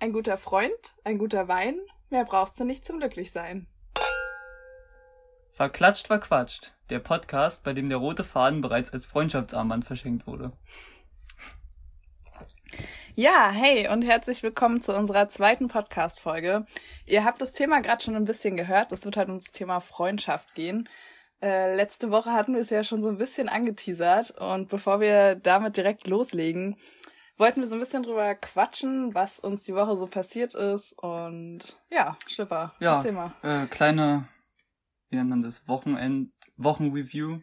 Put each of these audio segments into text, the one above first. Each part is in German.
Ein guter Freund, ein guter Wein, mehr brauchst du nicht zum Glücklichsein. Verklatscht, verquatscht. Der Podcast, bei dem der rote Faden bereits als Freundschaftsarmband verschenkt wurde. Ja, hey und herzlich willkommen zu unserer zweiten Podcast-Folge. Ihr habt das Thema gerade schon ein bisschen gehört. Es wird halt ums Thema Freundschaft gehen. Äh, letzte Woche hatten wir es ja schon so ein bisschen angeteasert und bevor wir damit direkt loslegen, wollten wir so ein bisschen drüber quatschen, was uns die Woche so passiert ist. Und ja, Schlipper, Ja, erzähl mal. äh, kleine, wie nennt man das, Wochenend, Wochenreview.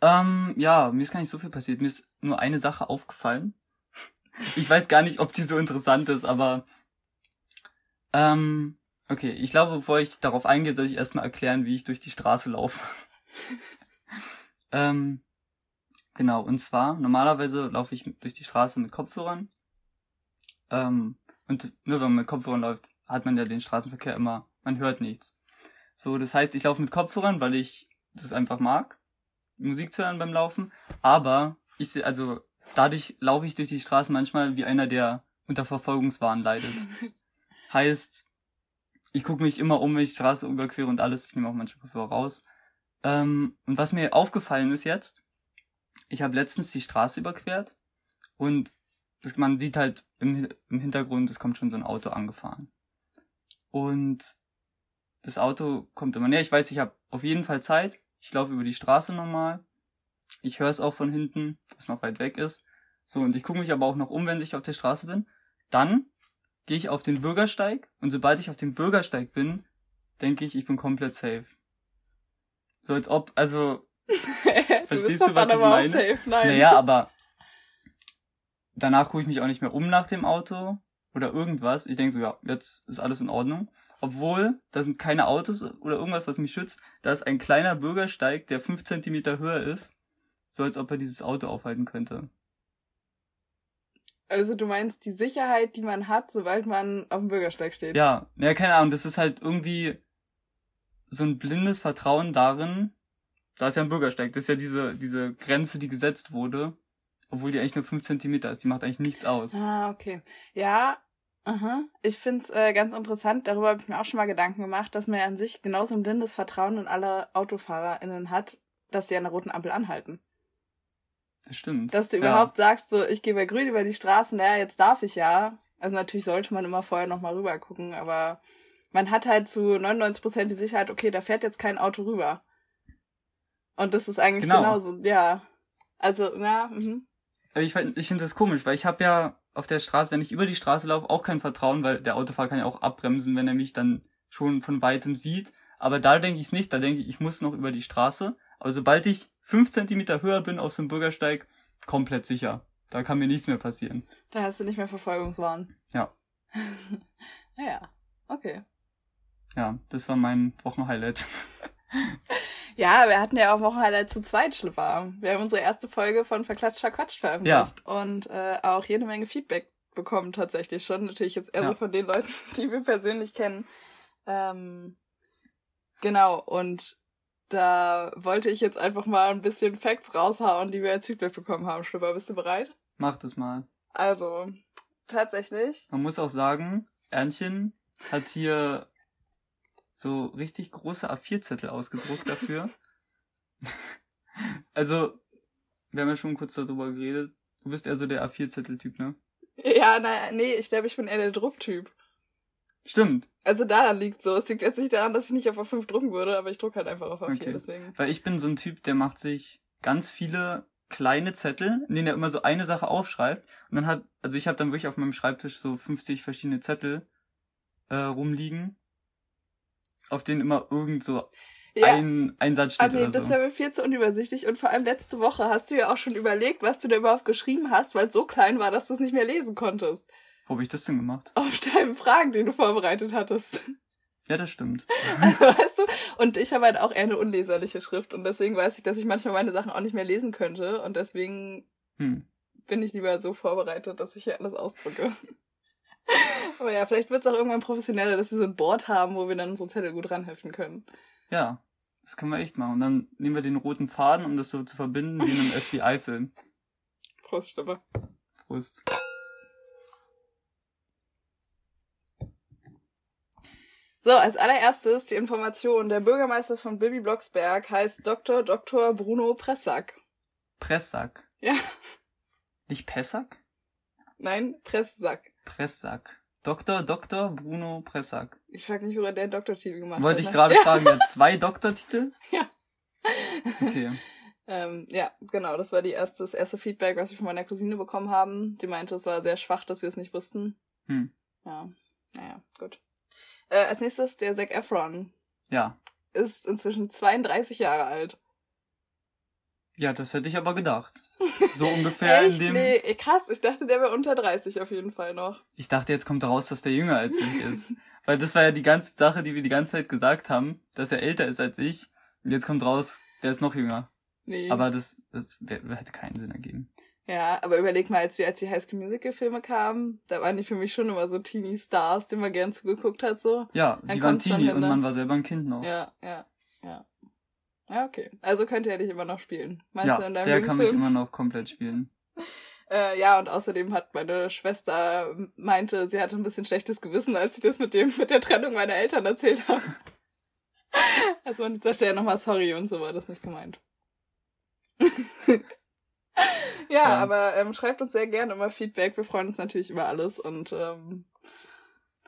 Ähm, ja, mir ist gar nicht so viel passiert. Mir ist nur eine Sache aufgefallen. Ich weiß gar nicht, ob die so interessant ist, aber ähm, okay, ich glaube, bevor ich darauf eingehe, soll ich erstmal erklären, wie ich durch die Straße laufe. ähm, genau, und zwar, normalerweise laufe ich durch die Straße mit Kopfhörern. Ähm, und nur wenn man mit Kopfhörern läuft, hat man ja den Straßenverkehr immer, man hört nichts. So, das heißt, ich laufe mit Kopfhörern, weil ich das einfach mag, Musik zu hören beim Laufen. Aber ich sehe, also dadurch laufe ich durch die Straßen manchmal wie einer, der unter Verfolgungswahn leidet. heißt, ich gucke mich immer um, wenn ich die Straße überquere und alles. Ich nehme auch manchmal Kopfhörer raus. Ähm, und was mir aufgefallen ist jetzt, ich habe letztens die Straße überquert und man sieht halt im, im Hintergrund, es kommt schon so ein Auto angefahren. Und das Auto kommt immer näher. Ich weiß, ich habe auf jeden Fall Zeit. Ich laufe über die Straße normal. Ich höre es auch von hinten, das noch weit weg ist. So, und ich gucke mich aber auch noch um, wenn ich auf der Straße bin. Dann gehe ich auf den Bürgersteig und sobald ich auf dem Bürgersteig bin, denke ich, ich bin komplett safe. So als ob, also, Verstehst du, was ich meine? Safe. Nein. naja, aber danach gucke ich mich auch nicht mehr um nach dem Auto oder irgendwas. Ich denke so, ja, jetzt ist alles in Ordnung. Obwohl, da sind keine Autos oder irgendwas, was mich schützt. Da ist ein kleiner Bürgersteig, der fünf Zentimeter höher ist. So als ob er dieses Auto aufhalten könnte. Also du meinst die Sicherheit, die man hat, sobald man auf dem Bürgersteig steht. Ja, ja, keine Ahnung, das ist halt irgendwie so ein blindes Vertrauen darin, da ist ja ein Bürgersteig, das ist ja diese, diese Grenze, die gesetzt wurde, obwohl die eigentlich nur fünf Zentimeter ist, die macht eigentlich nichts aus. Ah, okay. Ja, aha. ich find's äh, ganz interessant, darüber habe ich mir auch schon mal Gedanken gemacht, dass man ja an sich genauso ein blindes Vertrauen in alle AutofahrerInnen hat, dass sie an der roten Ampel anhalten. Das stimmt. Dass du Ja. überhaupt sagst, so, ich gehe bei grün über die Straße, naja, jetzt darf ich ja. Also natürlich sollte man immer vorher nochmal rüber gucken, aber man hat halt zu 99 Prozent die Sicherheit, okay, da fährt jetzt kein Auto rüber. Und das ist eigentlich Genau. genauso, ja. Also, ja, mhm. Aber ich, find- ich finde das komisch, weil ich habe ja auf der Straße, wenn ich über die Straße laufe, auch kein Vertrauen, weil der Autofahrer kann ja auch abbremsen, wenn er mich dann schon von weitem sieht. Aber da denke ich es nicht, da denke ich, ich muss noch über die Straße. Aber sobald ich fünf Zentimeter höher bin auf so einem Bürgersteig, komplett sicher. Da kann mir nichts mehr passieren. Da hast du nicht mehr Verfolgungswahn. Ja. naja, okay. Ja, das war mein Wochenhighlight. Ja, wir hatten ja auch Wochenhighlight zu zweit, Schlipper. Wir haben unsere erste Folge von Verklatscht Verquatscht veröffentlicht und äh, auch jede Menge Feedback bekommen tatsächlich schon. Natürlich jetzt eher Ja. so von den Leuten, die wir persönlich kennen. Ähm, genau, und da wollte ich jetzt einfach mal ein bisschen Facts raushauen, die wir als Feedback bekommen haben. Schlipper, bist du bereit? Mach das mal. Also, tatsächlich. Man muss auch sagen, Ernchen hat hier so richtig große A4-Zettel ausgedruckt dafür. also, wir haben ja schon kurz darüber geredet. Du bist eher so der A4-Zettel-Typ, ne? Ja, na, nee, ich glaube, ich bin eher der Drucktyp. Stimmt, Also daran liegt so. Es liegt jetzt nicht daran, dass ich nicht auf A5 drucken würde, aber ich druck halt einfach auf A4, Okay. deswegen. weil ich bin so ein Typ, der macht sich ganz viele kleine Zettel, in denen er immer so eine Sache aufschreibt. Und dann hat, also ich habe dann wirklich auf meinem Schreibtisch so 50 verschiedene Zettel äh, rumliegen, auf denen immer irgend so Ja, ein, ein Satz ah, steht nee, oder das so. wäre mir viel zu unübersichtlich. Und vor allem letzte Woche hast du ja auch schon überlegt, was du da überhaupt geschrieben hast, weil es so klein war, dass du es nicht mehr lesen konntest. Wo habe ich das denn gemacht? Auf deinen Fragen, die du vorbereitet hattest. Ja, das stimmt. Also, weißt du? Und ich habe halt auch eher eine unleserliche Schrift und deswegen weiß ich, dass ich manchmal meine Sachen auch nicht mehr lesen könnte und deswegen Hm. bin ich lieber so vorbereitet, dass ich hier alles ausdrücke. Aber ja, vielleicht wird es auch irgendwann professioneller, dass wir so ein Board haben, wo wir dann unsere Zettel gut ranheften können. Ja, das können wir echt machen. Und dann nehmen wir den roten Faden, um das so zu verbinden wie in einem FBI-Film. Prost, Stimme. Prost. So, als allererstes die Information. Der Bürgermeister von Bibi Blocksberg heißt Dr. Dr. Bruno Pressack. Pressack. Ja. Nicht Pessack? Nein, Pressack. Pressack. Dr. Dr. Bruno Pressack. Ich frage nicht, wo er den Doktortitel gemacht Wollte hat. ich ne? gerade ja. fragen, er hat zwei Doktortitel? Ja. Okay. Ähm, ja, genau, das war die erste, das erste Feedback, was wir von meiner Cousine bekommen haben. Die meinte, es war sehr schwach, dass wir es nicht wussten. Hm. Ja, naja, gut. Äh, als nächstes der Zac Efron Ja. ist inzwischen 32 Jahre alt. Ja, das hätte ich aber gedacht. So ungefähr in Echt? dem. Nee, krass, ich dachte, der wäre unter 30 auf jeden Fall noch. Ich dachte, jetzt kommt raus, dass der jünger als ich ist. Weil das war ja die ganze Sache, die wir die ganze Zeit gesagt haben, dass er älter ist als ich. Und jetzt kommt raus, der ist noch jünger. Nee. Aber das, das hätte keinen Sinn ergeben. ja, aber überleg mal, als wir als die High School Musical Filme kamen, da waren die für mich schon immer so Teenie Stars, denen man gern zugeguckt hat, so. Ja, Dann die waren Teenie und man war selber ein Kind noch. Ja, ja, ja. Ja, okay. Also könnte er dich immer noch spielen. Meinst Ja, du in deinem der kann mich immer noch komplett spielen. Äh, ja, und außerdem hat meine Schwester meinte, sie hatte ein bisschen schlechtes Gewissen, als ich das mit dem, mit der Trennung meiner Eltern erzählt habe. also an dieser Stelle nochmal sorry und so war das nicht gemeint. ja, Ja. aber ähm, schreibt uns sehr gerne immer Feedback. Wir freuen uns natürlich über alles und ähm,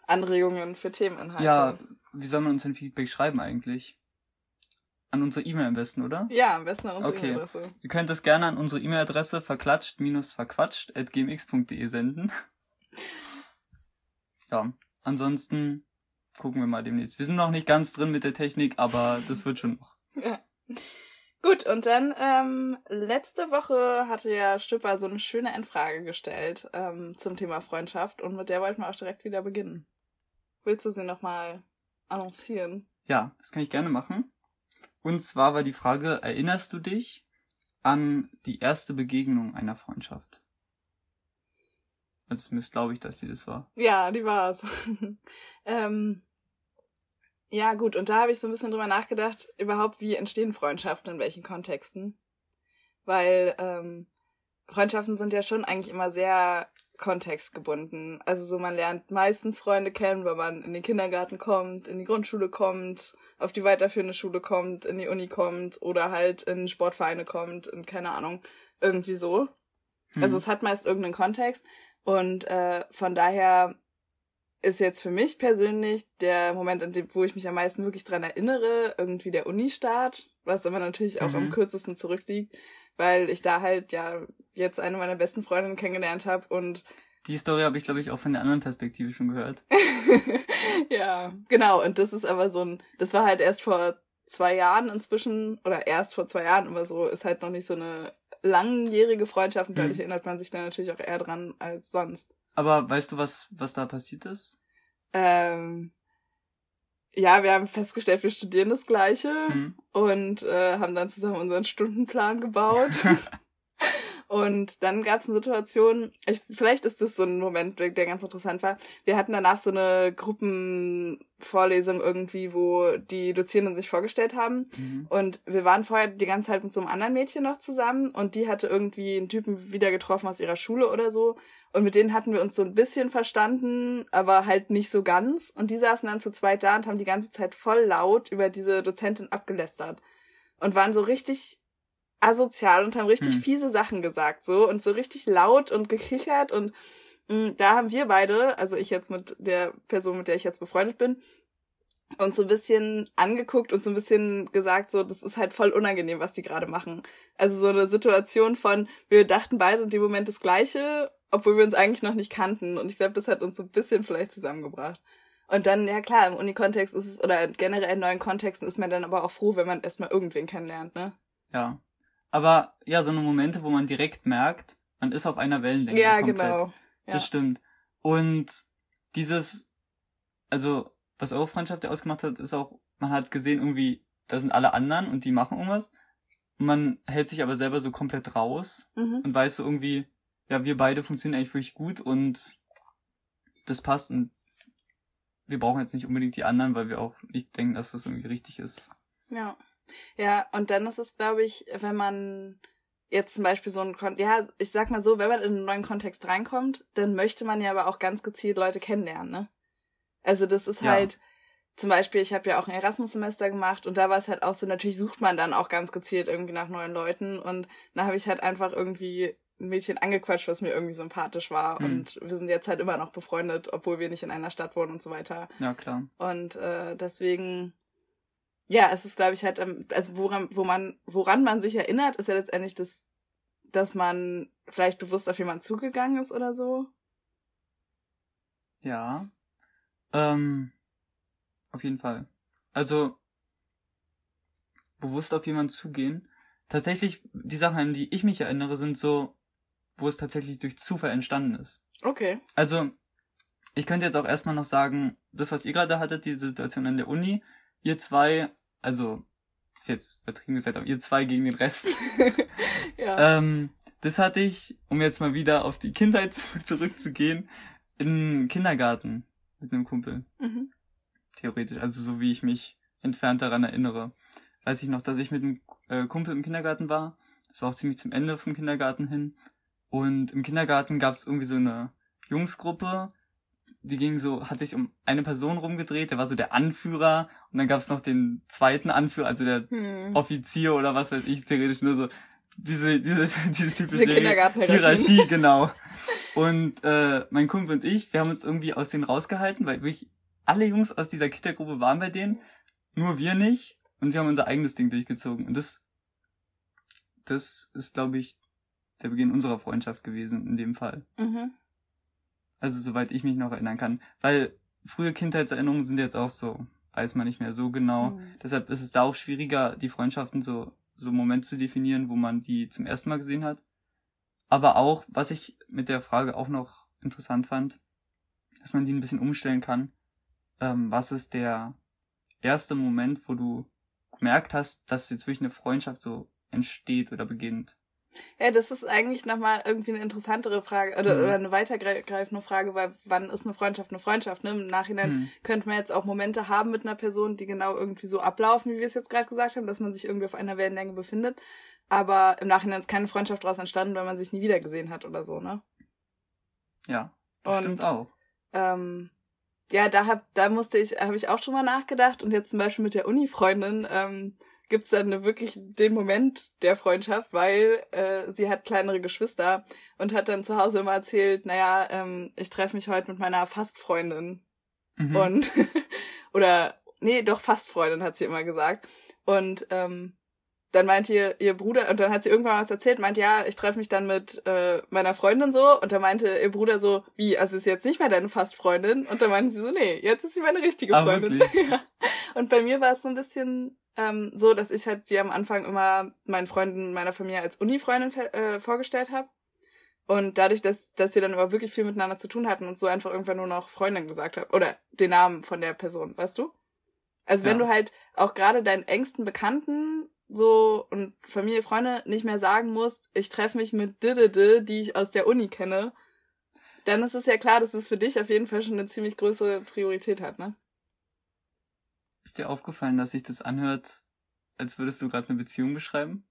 Anregungen für Themeninhalte. Ja, wie soll man uns denn Feedback schreiben eigentlich? An unsere E-Mail am besten, oder? Ja, am besten an unsere Okay. E-Mail-Adresse. Ihr könnt das gerne an unsere E-Mail-Adresse verklatscht-verquatscht.gmx.de senden. Ja, ansonsten gucken wir mal demnächst. Wir sind noch nicht ganz drin mit der Technik, aber das wird schon noch. Ja. Gut, und dann ähm, letzte Woche hatte ja Stüpper so eine schöne Endfrage gestellt ähm, zum Thema Freundschaft und mit der wollten wir auch direkt wieder beginnen. Willst du sie nochmal annoncieren? Ja, das kann ich gerne machen. Und zwar war die Frage, erinnerst du dich an die erste Begegnung einer Freundschaft? Also zumindest glaube ich, dass die das war. Ja, die war's. ähm, ja, gut, und da habe ich so ein bisschen drüber nachgedacht, überhaupt, wie entstehen Freundschaften, in welchen Kontexten. Weil ähm, Freundschaften sind ja schon eigentlich immer sehr kontextgebunden. Also so, man lernt meistens Freunde kennen, wenn man in den Kindergarten kommt, in die Grundschule kommt, auf die weiterführende Schule kommt, in die Uni kommt oder halt in Sportvereine kommt, in keine Ahnung, irgendwie so. Hm. Also es hat meist irgendeinen Kontext und äh, von daher ist jetzt für mich persönlich der Moment, an dem, wo ich mich am meisten wirklich dran erinnere, irgendwie der Uni-Start, was aber natürlich auch Mhm. am kürzesten zurückliegt, weil ich da halt ja jetzt eine meiner besten Freundinnen kennengelernt habe und die Story habe ich, glaube ich, auch von der anderen Perspektive schon gehört. ja, genau. Und das ist aber so ein, das war halt erst vor zwei Jahren inzwischen, oder erst vor zwei Jahren, aber so ist halt noch nicht so eine langjährige Freundschaft und dadurch Mhm. erinnert man sich dann natürlich auch eher dran als sonst. Aber weißt du, was, was da passiert ist? Ähm, ja, wir haben festgestellt, wir studieren das Gleiche Hm. und äh, haben dann zusammen unseren Stundenplan gebaut. und dann gab es eine Situation, ich, vielleicht ist das so ein Moment, der ganz interessant war. Wir hatten danach so eine Gruppenvorlesung irgendwie, wo die Dozierenden sich vorgestellt haben. Mhm. Und wir waren vorher die ganze Zeit mit so einem anderen Mädchen noch zusammen und die hatte irgendwie einen Typen wieder getroffen aus ihrer Schule oder so. Und mit denen hatten wir uns so ein bisschen verstanden, aber halt nicht so ganz. Und die saßen dann zu zweit da und haben die ganze Zeit voll laut über diese Dozentin abgelästert. Und waren so richtig asozial und haben richtig Hm. fiese Sachen gesagt, so. Und so richtig laut und gekichert. Und mh, da haben wir beide, also ich jetzt mit der Person, mit der ich jetzt befreundet bin, uns so ein bisschen angeguckt und so ein bisschen gesagt, so, das ist halt voll unangenehm, was die gerade machen. Also so eine Situation von, wir dachten beide in dem Moment das Gleiche, obwohl wir uns eigentlich noch nicht kannten. Und ich glaube, das hat uns so ein bisschen vielleicht zusammengebracht. Und dann, ja klar, im Unikontext ist es, oder generell in neuen Kontexten ist man dann aber auch froh, wenn man erstmal irgendwen kennenlernt, ne? Ja. Aber ja, so eine Momente, wo man direkt merkt, man ist auf einer Wellenlänge. ja, komplett. genau. Ja. Das stimmt. Und dieses, also, was eure Freundschaft ja ausgemacht hat, ist auch, man hat gesehen, irgendwie, da sind alle anderen und die machen irgendwas. Und man hält sich aber selber so komplett raus Mhm. und weiß so irgendwie, ja, wir beide funktionieren eigentlich wirklich gut und das passt und wir brauchen jetzt nicht unbedingt die anderen, weil wir auch nicht denken, dass das irgendwie richtig ist. Ja. Ja, und dann ist es, glaube ich, wenn man jetzt zum Beispiel so ein Kon ja, ich sag mal so, wenn man in einen neuen Kontext reinkommt, dann möchte man ja aber auch ganz gezielt Leute kennenlernen, ne? Also das ist Ja. halt, zum Beispiel, ich habe ja auch ein Erasmus-Semester gemacht und da war es halt auch so, natürlich sucht man dann auch ganz gezielt irgendwie nach neuen Leuten und da habe ich halt einfach irgendwie ein Mädchen angequatscht, was mir irgendwie sympathisch war. Mhm. Und wir sind jetzt halt immer noch befreundet, obwohl wir nicht in einer Stadt wohnen und so weiter. Ja, klar. Und äh, deswegen, ja, es ist, glaube ich, halt, also woran, wo man, woran man sich erinnert, ist ja letztendlich das, dass man vielleicht bewusst auf jemanden zugegangen ist oder so. Ja. Ähm, auf jeden Fall. Also, bewusst auf jemanden zugehen. Tatsächlich, die Sachen, an die ich mich erinnere, sind so, wo es tatsächlich durch Zufall entstanden ist. Okay. Also, ich könnte jetzt auch erstmal noch sagen, das, was ihr gerade hattet, die Situation an der Uni, ihr zwei, also, ist jetzt übertrieben gesagt, aber ihr zwei gegen den Rest. ja. Ähm, das hatte ich, um jetzt mal wieder auf die Kindheit zurückzugehen, im Kindergarten mit einem Kumpel. Mhm. Theoretisch, also so wie ich mich entfernt daran erinnere. Weiß ich noch, dass ich mit einem äh, Kumpel im Kindergarten war. Das war auch ziemlich zum Ende vom Kindergarten hin. Und im Kindergarten gab es irgendwie so eine Jungsgruppe, die ging so, hat sich um eine Person rumgedreht, der war so der Anführer und dann gab es noch den zweiten Anführer, also der hm. Offizier oder was weiß ich, theoretisch nur so diese, diese, diese typische diese Hierarchie, genau. Und äh, mein Kumpel und ich, wir haben uns irgendwie aus denen rausgehalten, weil wirklich alle Jungs aus dieser Kindergruppe waren bei denen, nur wir nicht und wir haben unser eigenes Ding durchgezogen. Und das, das ist, glaube ich, der Beginn unserer Freundschaft gewesen in dem Fall. Mhm. Also soweit ich mich noch erinnern kann. Weil frühe Kindheitserinnerungen sind jetzt auch so, weiß man nicht mehr so genau. Mhm. Deshalb ist es da auch schwieriger, die Freundschaften so, so einen Moment zu definieren, wo man die zum ersten Mal gesehen hat. Aber auch, was ich mit der Frage auch noch interessant fand, dass man die ein bisschen umstellen kann. Ähm, was ist der erste Moment, wo du gemerkt hast, dass jetzt wirklich eine Freundschaft so entsteht oder beginnt? Ja, das ist eigentlich nochmal irgendwie eine interessantere Frage oder, mhm. oder eine weitergreifende Frage, weil wann ist eine Freundschaft eine Freundschaft? Ne? Im Nachhinein mhm. könnte man jetzt auch Momente haben mit einer Person, die genau irgendwie so ablaufen, wie wir es jetzt gerade gesagt haben, dass man sich irgendwie auf einer Wellenlänge befindet. Aber im Nachhinein ist keine Freundschaft daraus entstanden, weil man sich nie wieder gesehen hat oder so, ne? Ja, das und, stimmt auch. Ähm, ja, da hab, da musste ich, habe ich auch schon mal nachgedacht und jetzt zum Beispiel mit der Uni-Freundin, ähm, gibt's dann wirklich den Moment der Freundschaft, weil äh, sie hat kleinere Geschwister und hat dann zu Hause immer erzählt, naja, ähm, ich treffe mich heute mit meiner Fastfreundin. Mhm. Und oder nee, doch Fastfreundin hat sie immer gesagt. Und ähm, dann meinte ihr, ihr Bruder, und dann hat sie irgendwann was erzählt, meint, ja, ich treffe mich dann mit äh, meiner Freundin so, und dann meinte ihr Bruder so, wie, also ist jetzt nicht mehr deine Fastfreundin? Und dann meinte sie so, nee, jetzt ist sie meine richtige ah, Freundin. Ah, ja. Und bei mir war es so ein bisschen ähm, so, dass ich halt die am Anfang immer meinen Freunden meiner Familie als Uni-Freundin äh, vorgestellt habe. Und dadurch, dass, dass wir dann aber wirklich viel miteinander zu tun hatten und so einfach irgendwann nur noch Freundin gesagt habe. Oder den Namen von der Person, weißt du? Also wenn ja. du halt auch gerade deinen engsten Bekannten so und Familie, Freunde nicht mehr sagen musst, ich treffe mich mit Didede, die ich aus der Uni kenne, dann ist es ja klar, dass es für dich auf jeden Fall schon eine ziemlich größere Priorität hat, ne? Ist dir aufgefallen, dass sich das anhört, als würdest du gerade eine Beziehung beschreiben?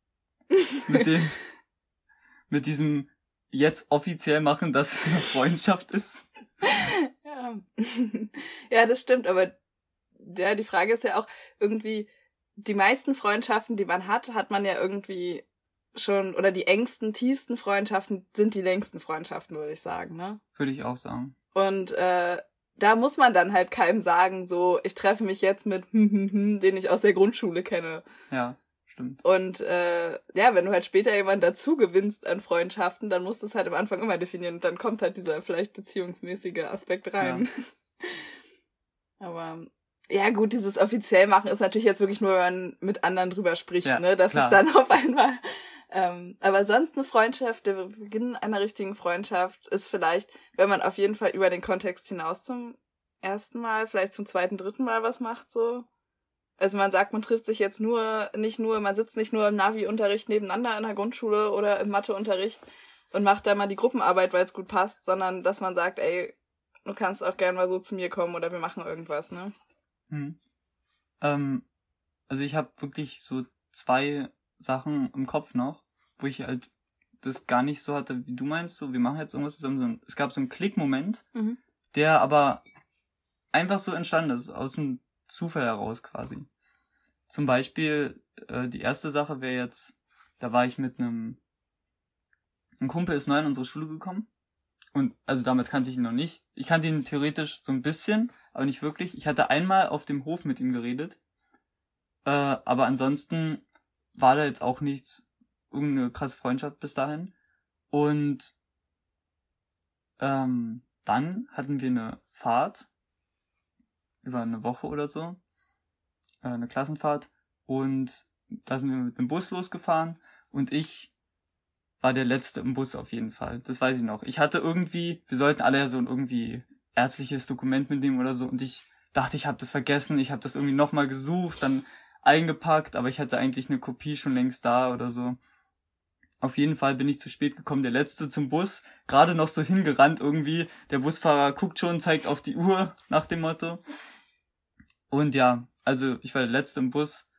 mit dem, mit diesem jetzt offiziell machen, dass es eine Freundschaft ist? ja. ja, das stimmt, aber ja, die Frage ist ja auch irgendwie, die meisten Freundschaften, die man hat, hat man ja irgendwie schon, oder die engsten, tiefsten Freundschaften sind die längsten Freundschaften, würde ich sagen, ne? Würde ich auch sagen. Und äh, da muss man dann halt keinem sagen, so, ich treffe mich jetzt mit, den ich aus der Grundschule kenne. Ja, stimmt. Und äh, ja, wenn du halt später jemanden dazu gewinnst an Freundschaften, dann musst du es halt am Anfang immer definieren und dann kommt halt dieser vielleicht beziehungsmäßige Aspekt rein. Ja. Aber ja gut, dieses offiziell machen ist natürlich jetzt wirklich nur, wenn man mit anderen drüber spricht, ja, ne? Das klar. ist dann auf einmal ähm, aber sonst eine Freundschaft, der Beginn einer richtigen Freundschaft ist vielleicht, wenn man auf jeden Fall über den Kontext hinaus zum ersten Mal, vielleicht zum zweiten, dritten Mal was macht, so. Also man sagt, man trifft sich jetzt nur, nicht nur, man sitzt nicht nur im Navi-Unterricht nebeneinander in der Grundschule oder im Mathe-Unterricht und macht da mal die Gruppenarbeit, weil es gut passt, sondern dass man sagt, ey, du kannst auch gern mal so zu mir kommen oder wir machen irgendwas, ne? Hm. Ähm, also ich habe wirklich so zwei Sachen im Kopf noch, wo ich halt das gar nicht so hatte, wie du meinst, so wir machen jetzt irgendwas zusammen. Es gab so einen Klickmoment, mhm. der aber einfach so entstanden ist, aus dem Zufall heraus quasi. Zum Beispiel, äh, die erste Sache wäre jetzt, da war ich mit einem, ein Kumpel ist neu in unsere Schule gekommen. Und also damals kannte ich ihn noch nicht. Ich kannte ihn theoretisch so ein bisschen, aber nicht wirklich. Ich hatte einmal auf dem Hof mit ihm geredet. Äh, aber ansonsten war da jetzt auch nichts, irgendeine krasse Freundschaft bis dahin. Und ähm, dann hatten wir eine Fahrt über eine Woche oder so, äh, eine Klassenfahrt und da sind wir mit dem Bus losgefahren und ich war der Letzte im Bus auf jeden Fall. Das weiß ich noch. Ich hatte irgendwie, wir sollten alle ja so ein irgendwie ärztliches Dokument mitnehmen oder so und ich dachte, ich habe das vergessen, ich habe das irgendwie nochmal gesucht, dann eingepackt, aber ich hatte eigentlich eine Kopie schon längst da oder so. Auf jeden Fall bin ich zu spät gekommen, der letzte zum Bus, gerade noch so hingerannt irgendwie. Der Busfahrer guckt schon, zeigt auf die Uhr nach dem Motto. Und ja, also ich war der letzte im Bus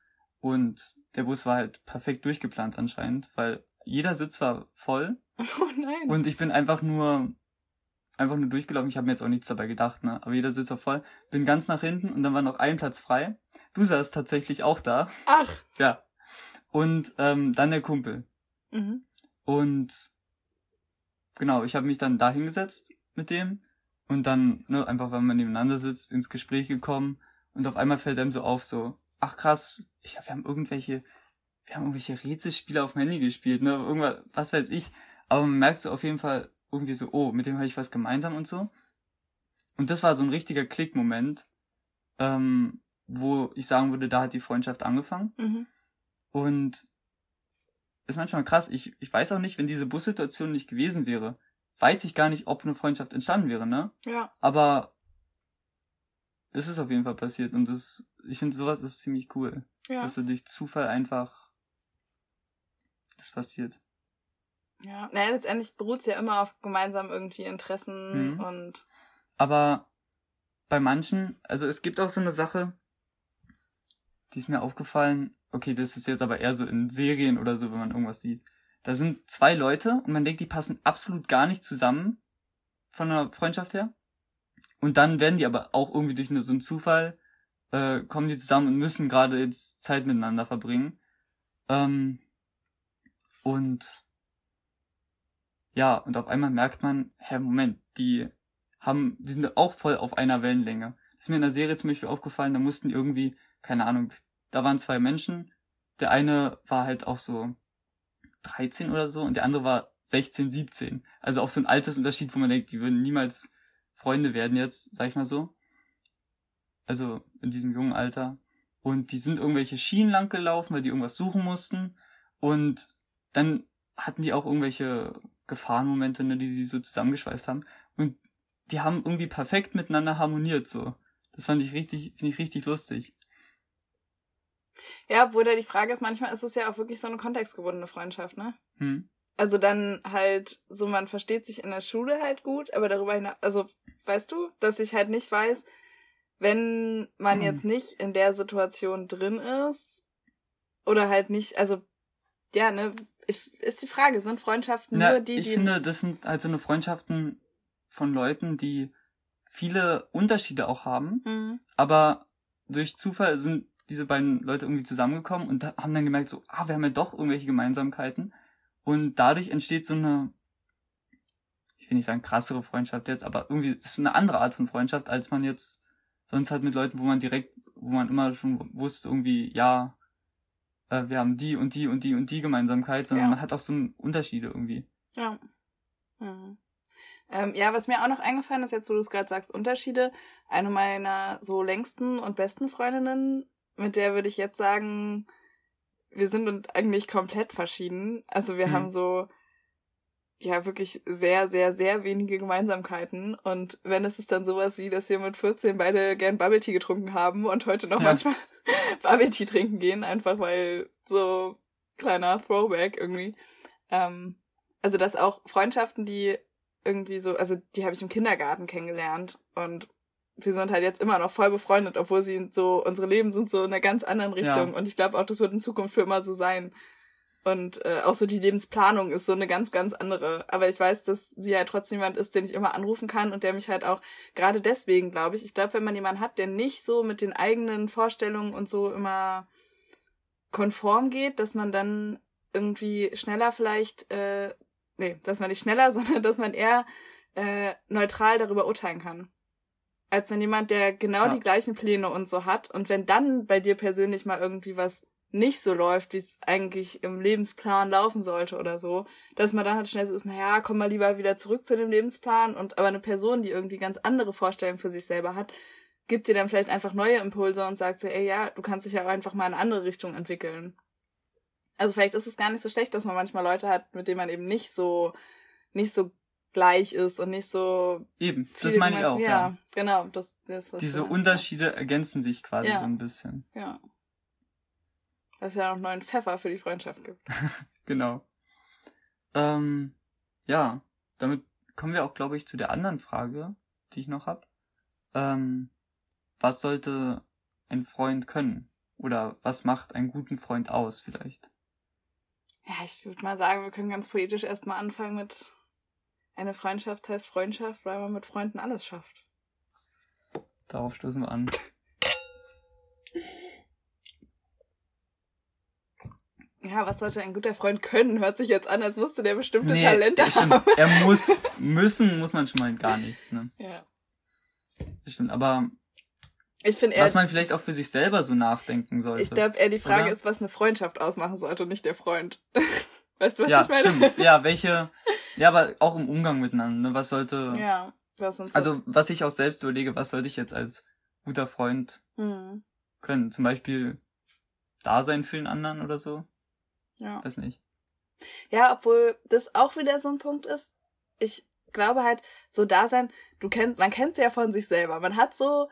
und der Bus war halt perfekt durchgeplant anscheinend, weil jeder Sitz war voll. Oh nein. Und ich bin einfach nur einfach nur durchgelaufen. Ich habe mir jetzt auch nichts dabei gedacht, ne? Aber jeder Sitz war voll. Bin ganz nach hinten und dann war noch ein Platz frei. Du saßt tatsächlich auch da. Ach. Ja. Und ähm, dann der Kumpel. Mhm. Und genau, ich habe mich dann da hingesetzt mit dem und dann, ne, einfach weil man nebeneinander sitzt, ins Gespräch gekommen und auf einmal fällt einem so auf, so, ach krass, ich glaube, wir haben irgendwelche, wir haben irgendwelche Rätselspiele auf dem Handy gespielt, ne, irgendwas, was weiß ich. Aber man merkt so auf jeden Fall irgendwie so, oh, mit dem habe ich was gemeinsam und so. Und das war so ein richtiger Klickmoment, ähm, wo ich sagen würde, da hat die Freundschaft angefangen. Mhm. Und ist manchmal krass. Ich, ich weiß auch nicht, wenn diese Bussituation nicht gewesen wäre, weiß ich gar nicht, ob eine Freundschaft entstanden wäre, ne? Ja. Aber es ist auf jeden Fall passiert und das, ich finde sowas ist ziemlich cool. Ja. Dass du durch Zufall einfach das passiert. Ja, naja, letztendlich beruht es ja immer auf gemeinsamen irgendwie Interessen mhm. und. Aber bei manchen, also es gibt auch so eine Sache, die ist mir aufgefallen, okay, das ist jetzt aber eher so in Serien oder so, wenn man irgendwas sieht. Da sind zwei Leute und man denkt, die passen absolut gar nicht zusammen von der Freundschaft her. Und dann werden die aber auch irgendwie durch so einen Zufall, äh, kommen die zusammen und müssen gerade jetzt Zeit miteinander verbringen. Ähm, und ja, und auf einmal merkt man, hä, Moment, die haben, die sind auch voll auf einer Wellenlänge. Das ist mir in der Serie zum Beispiel aufgefallen, da mussten irgendwie, keine Ahnung, da waren zwei Menschen. Der eine war halt auch so 13 oder so und der andere war 16, 17. Also auch so ein Altersunterschied, wo man denkt, die würden niemals Freunde werden jetzt, sag ich mal so. Also in diesem jungen Alter. Und die sind irgendwelche Schienen lang gelaufen, weil die irgendwas suchen mussten. Und dann hatten die auch irgendwelche Gefahrenmomente, ne, die sie so zusammengeschweißt haben. Und die haben irgendwie perfekt miteinander harmoniert, so. Das fand ich richtig, finde ich richtig lustig. Ja, obwohl da die Frage ist, manchmal ist es ja auch wirklich so eine kontextgebundene Freundschaft, ne? Hm. Also dann halt so, man versteht sich in der Schule halt gut, aber darüber hinaus, also weißt du, dass ich halt nicht weiß, wenn man hm. jetzt nicht in der Situation drin ist oder halt nicht, also ja, ne, ich, ist die Frage, sind Freundschaften Na, nur die, die. Ich finde, das sind halt so eine Freundschaften von Leuten, die viele Unterschiede auch haben, mhm. aber durch Zufall sind diese beiden Leute irgendwie zusammengekommen und haben dann gemerkt, so, ah, wir haben ja doch irgendwelche Gemeinsamkeiten. Und dadurch entsteht so eine, ich will nicht sagen krassere Freundschaft jetzt, aber irgendwie, das ist eine andere Art von Freundschaft, als man jetzt sonst halt mit Leuten, wo man direkt, wo man immer schon wusste, irgendwie, ja, äh, wir haben die und die und die und die Gemeinsamkeit, sondern ja. man hat auch so Unterschiede irgendwie. Ja. Mhm. Ähm, ja, was mir auch noch eingefallen ist, jetzt wo du es gerade sagst, Unterschiede. Eine meiner so längsten und besten Freundinnen mit der würde ich jetzt sagen, wir sind uns eigentlich komplett verschieden. Also wir mhm. haben so ja wirklich sehr, sehr, sehr wenige Gemeinsamkeiten. Und wenn es ist dann sowas wie, dass wir mit 14 beide gern Bubble Tea getrunken haben und heute noch ja. manchmal Bubble Tea trinken gehen, einfach weil so kleiner Throwback irgendwie. Ähm, also dass auch Freundschaften, die irgendwie so, also die habe ich im Kindergarten kennengelernt und wir sind halt jetzt immer noch voll befreundet, obwohl sie so, unsere Leben sind so in einer ganz anderen Richtung. Ja. Und ich glaube auch, das wird in Zukunft für immer so sein. Und äh, auch so die Lebensplanung ist so eine ganz, ganz andere. Aber ich weiß, dass sie halt trotzdem jemand ist, den ich immer anrufen kann und der mich halt auch gerade deswegen, glaube ich, ich glaube, wenn man jemanden hat, der nicht so mit den eigenen Vorstellungen und so immer konform geht, dass man dann irgendwie schneller vielleicht, äh, nee, dass man nicht schneller, sondern dass man eher äh, neutral darüber urteilen kann. Als wenn jemand, der genau ja. die gleichen Pläne und so hat und wenn dann bei dir persönlich mal irgendwie was nicht so läuft, wie es eigentlich im Lebensplan laufen sollte oder so, dass man dann halt schnell so ist, naja, komm mal lieber wieder zurück zu dem Lebensplan und aber eine Person, die irgendwie ganz andere Vorstellungen für sich selber hat, gibt dir dann vielleicht einfach neue Impulse und sagt so, ey, ja, du kannst dich ja auch einfach mal in eine andere Richtung entwickeln. Also vielleicht ist es gar nicht so schlecht, dass man manchmal Leute hat, mit denen man eben nicht so, nicht so gleich ist und nicht so. Eben, das meine ich auch. Ja, ja, genau. Das, das, was Diese Unterschiede ergänzen sich quasi ja. so ein bisschen. Ja. Was ja noch neuen Pfeffer für die Freundschaft gibt. genau. Ähm, ja, damit kommen wir auch, glaube ich, zu der anderen Frage, die ich noch habe. Ähm, was sollte ein Freund können? Oder was macht einen guten Freund aus vielleicht? Ja, ich würde mal sagen, wir können ganz poetisch erstmal anfangen mit eine Freundschaft heißt Freundschaft, weil man mit Freunden alles schafft. Darauf stoßen wir an. Ja, was sollte ein guter Freund können? Hört sich jetzt an, als müsste der bestimmte nee, Talente haben. Er muss, müssen muss man schon mal gar nichts, ne? Ja. Das stimmt, aber ich finde Was man vielleicht auch für sich selber so nachdenken sollte. Ich glaube eher die Frage oder? ist, was eine Freundschaft ausmachen sollte und nicht der Freund. weißt du, was ja, ich meine? Stimmt. Ja, welche, ja, aber auch im Umgang miteinander, ne? was sollte, ja, was uns also, was ich auch selbst überlege, was sollte ich jetzt als guter Freund mhm. können? Zum Beispiel da sein für den anderen oder so? Ja. Weiß nicht. Ja, obwohl das auch wieder so ein Punkt ist. Ich glaube halt, so da sein, du kennst, man kennt es ja von sich selber. Man hat so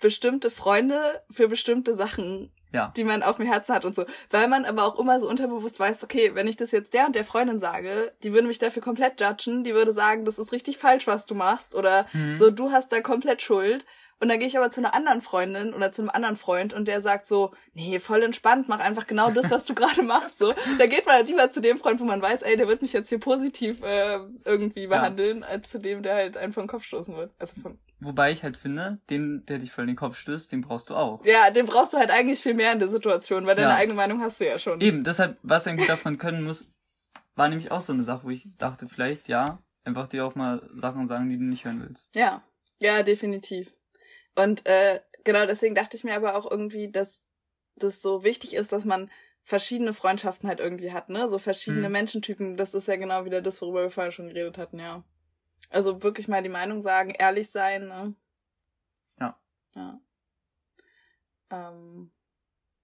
bestimmte Freunde für bestimmte Sachen, ja. die man auf dem Herzen hat und so. Weil man aber auch immer so unterbewusst weiß, okay, wenn ich das jetzt der und der Freundin sage, die würde mich dafür komplett judgen, die würde sagen, das ist richtig falsch, was du machst oder mhm. so, du hast da komplett Schuld. Und dann gehe ich aber zu einer anderen Freundin oder zu einem anderen Freund und der sagt so, nee, voll entspannt, mach einfach genau das, was du gerade machst. So, da geht man halt lieber zu dem Freund, wo man weiß, ey, der wird mich jetzt hier positiv äh, irgendwie behandeln, ja. als zu dem, der halt einen vom Kopf stoßen wird. Also von Wobei ich halt finde, den, der dich voll in den Kopf stößt, den brauchst du auch. Ja, den brauchst du halt eigentlich viel mehr in der Situation, weil deine ja. eigene Meinung hast du ja schon. Eben, deshalb, was ein guter Freund können muss, war nämlich auch so eine Sache, wo ich dachte, vielleicht, ja, einfach dir auch mal Sachen sagen, die du nicht hören willst. Ja, ja, definitiv. Und äh, genau deswegen dachte ich mir aber auch irgendwie, dass das so wichtig ist, dass man verschiedene Freundschaften halt irgendwie hat, ne? So verschiedene hm. Menschentypen. Das ist ja genau wieder das, worüber wir vorher schon geredet hatten, ja. Also wirklich mal die Meinung sagen, ehrlich sein, ne? Ja. Ja. Ähm,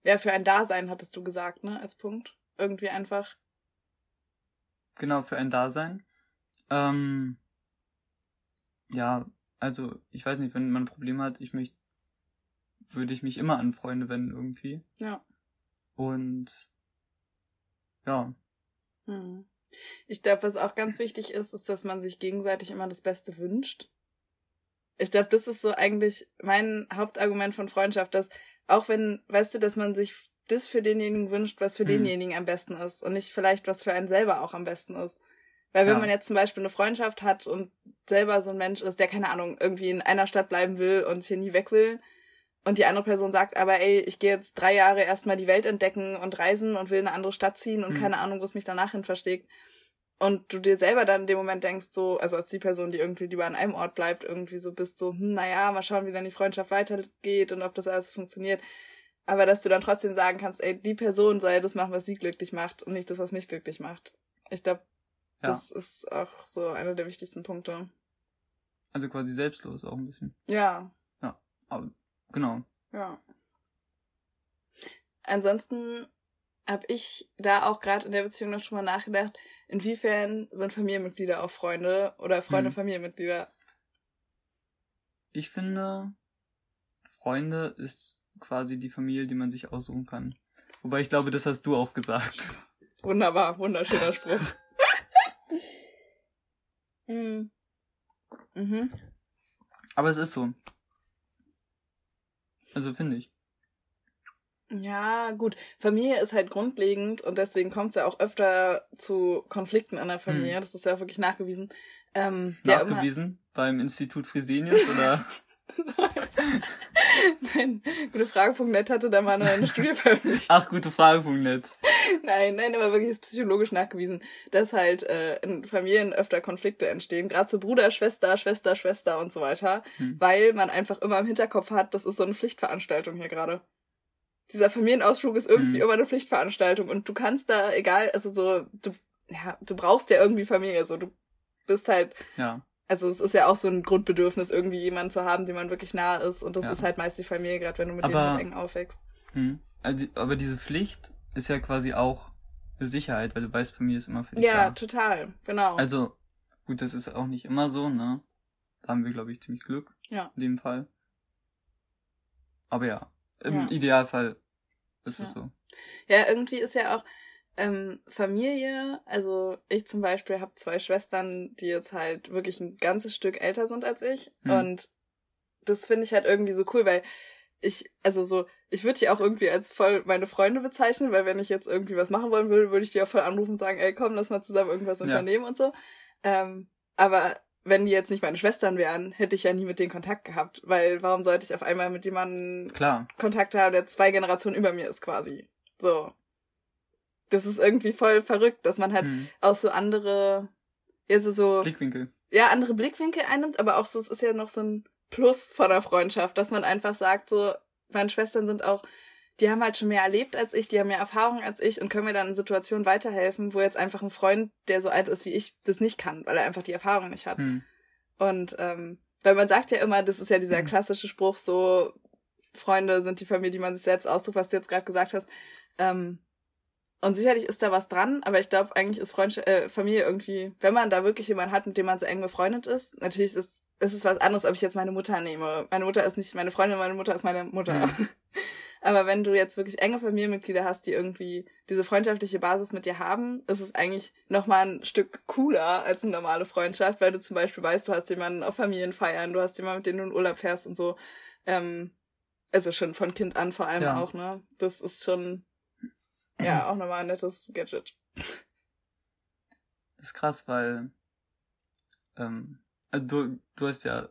ja, für ein Dasein hattest du gesagt, ne, als Punkt. Irgendwie einfach. Genau, für ein Dasein. Ähm, ja, also ich weiß nicht, wenn man ein Problem hat, ich möchte, würde ich mich immer an Freunde wenden irgendwie. Ja. Und ja. Hm. Ich glaube, was auch ganz wichtig ist, ist, dass man sich gegenseitig immer das Beste wünscht. Ich glaube, das ist so eigentlich mein Hauptargument von Freundschaft, dass auch wenn, weißt du, dass man sich das für denjenigen wünscht, was für hm. denjenigen am besten ist und nicht vielleicht, was für einen selber auch am besten ist. Weil wenn ja. man jetzt zum Beispiel eine Freundschaft hat und selber so ein Mensch ist, der keine Ahnung, irgendwie in einer Stadt bleiben will und hier nie weg will, und die andere Person sagt aber, ey, ich gehe jetzt drei Jahre erstmal die Welt entdecken und reisen und will in eine andere Stadt ziehen und mhm. keine Ahnung, wo es mich danach hin versteckt. Und du dir selber dann in dem Moment denkst, so, also als die Person, die irgendwie lieber an einem Ort bleibt, irgendwie so bist, so, hm, naja, mal schauen, wie dann die Freundschaft weitergeht und ob das alles funktioniert. Aber dass du dann trotzdem sagen kannst, ey, die Person soll das machen, was sie glücklich macht und nicht das, was mich glücklich macht. Ich glaube, ja. das ist auch so einer der wichtigsten Punkte. Also quasi selbstlos auch ein bisschen. Ja. Ja. Aber Genau. Ja. Ansonsten habe ich da auch gerade in der Beziehung noch schon mal nachgedacht, inwiefern sind Familienmitglieder auch Freunde oder Freunde hm. Familienmitglieder? Ich finde, Freunde ist quasi die Familie, die man sich aussuchen kann. Wobei ich glaube, das hast du auch gesagt. Wunderbar, wunderschöner Spruch. hm. Mhm. Aber es ist so. Also finde ich. Ja, gut. Familie ist halt grundlegend und deswegen kommt es ja auch öfter zu Konflikten in der Familie. Hm. Das ist ja auch wirklich nachgewiesen. Ähm, nachgewiesen? Ja, beim Institut Fresenius oder? nein, gutefrage.net hatte da mal eine, Studie veröffentlicht. Ach, gutefrage.net. nein, nein, aber wirklich ist psychologisch nachgewiesen, dass halt äh, in Familien öfter Konflikte entstehen, gerade zu Bruder, Schwester, Schwester, Schwester und so weiter, hm. weil man einfach immer im Hinterkopf hat, das ist so eine Pflichtveranstaltung hier gerade. Dieser Familienausflug ist irgendwie hm. immer eine Pflichtveranstaltung und du kannst da, egal, also so, du, ja, du brauchst ja irgendwie Familie, so, du bist halt ja also es ist ja auch so ein Grundbedürfnis, irgendwie jemanden zu haben, dem man wirklich nah ist. Und das ja. ist halt meist die Familie, gerade wenn du mit aber, denen halt eng aufwächst. Hm. Also, aber diese Pflicht ist ja quasi auch für Sicherheit, weil du weißt, Familie ist immer für dich ja, da. Ja, total, genau. Also, gut, das ist auch nicht immer so, ne? Da haben wir, glaube ich, ziemlich Glück. Ja. In dem Fall. Aber ja, im ja. Idealfall ist ja. es so. Ja, irgendwie ist ja auch, ähm, Familie, also ich zum Beispiel habe zwei Schwestern, die jetzt halt wirklich ein ganzes Stück älter sind als ich. Mhm. Und das finde ich halt irgendwie so cool, weil ich, also so, ich würde die auch irgendwie als voll meine Freunde bezeichnen, weil wenn ich jetzt irgendwie was machen wollen würde, würde ich die auch voll anrufen und sagen, ey komm, lass mal zusammen irgendwas unternehmen ja. und so. Ähm, aber wenn die jetzt nicht meine Schwestern wären, hätte ich ja nie mit denen Kontakt gehabt, weil warum sollte ich auf einmal mit jemandem Klar. Kontakt haben, der zwei Generationen über mir ist quasi. So das ist irgendwie voll verrückt, dass man halt hm. auch so andere, ja, so, so. Blickwinkel. Ja, andere Blickwinkel einnimmt, aber auch so, es ist ja noch so ein Plus von der Freundschaft, dass man einfach sagt, so, meine Schwestern sind auch, die haben halt schon mehr erlebt als ich, die haben mehr Erfahrung als ich und können mir dann in Situationen weiterhelfen, wo jetzt einfach ein Freund, der so alt ist wie ich, das nicht kann, weil er einfach die Erfahrung nicht hat. Hm. Und ähm, weil man sagt ja immer, das ist ja dieser hm. klassische Spruch, so Freunde sind die Familie, die man sich selbst aussucht, was du jetzt gerade gesagt hast. Ähm, und sicherlich ist da was dran, aber ich glaube, eigentlich ist Freundschaft, äh, Familie irgendwie, wenn man da wirklich jemanden hat, mit dem man so eng befreundet ist, natürlich ist, ist es was anderes, ob ich jetzt meine Mutter nehme. Meine Mutter ist nicht meine Freundin, meine Mutter ist meine Mutter. Mhm. Aber wenn du jetzt wirklich enge Familienmitglieder hast, die irgendwie diese freundschaftliche Basis mit dir haben, ist es eigentlich nochmal ein Stück cooler als eine normale Freundschaft, weil du zum Beispiel weißt, du hast jemanden auf Familienfeiern, du hast jemanden, mit dem du in Urlaub fährst und so. Ähm, also schon von Kind an vor allem ja. auch, ne? Das ist schon ja, auch nochmal ein nettes Gadget. Das ist krass, weil ähm, also du, du hast ja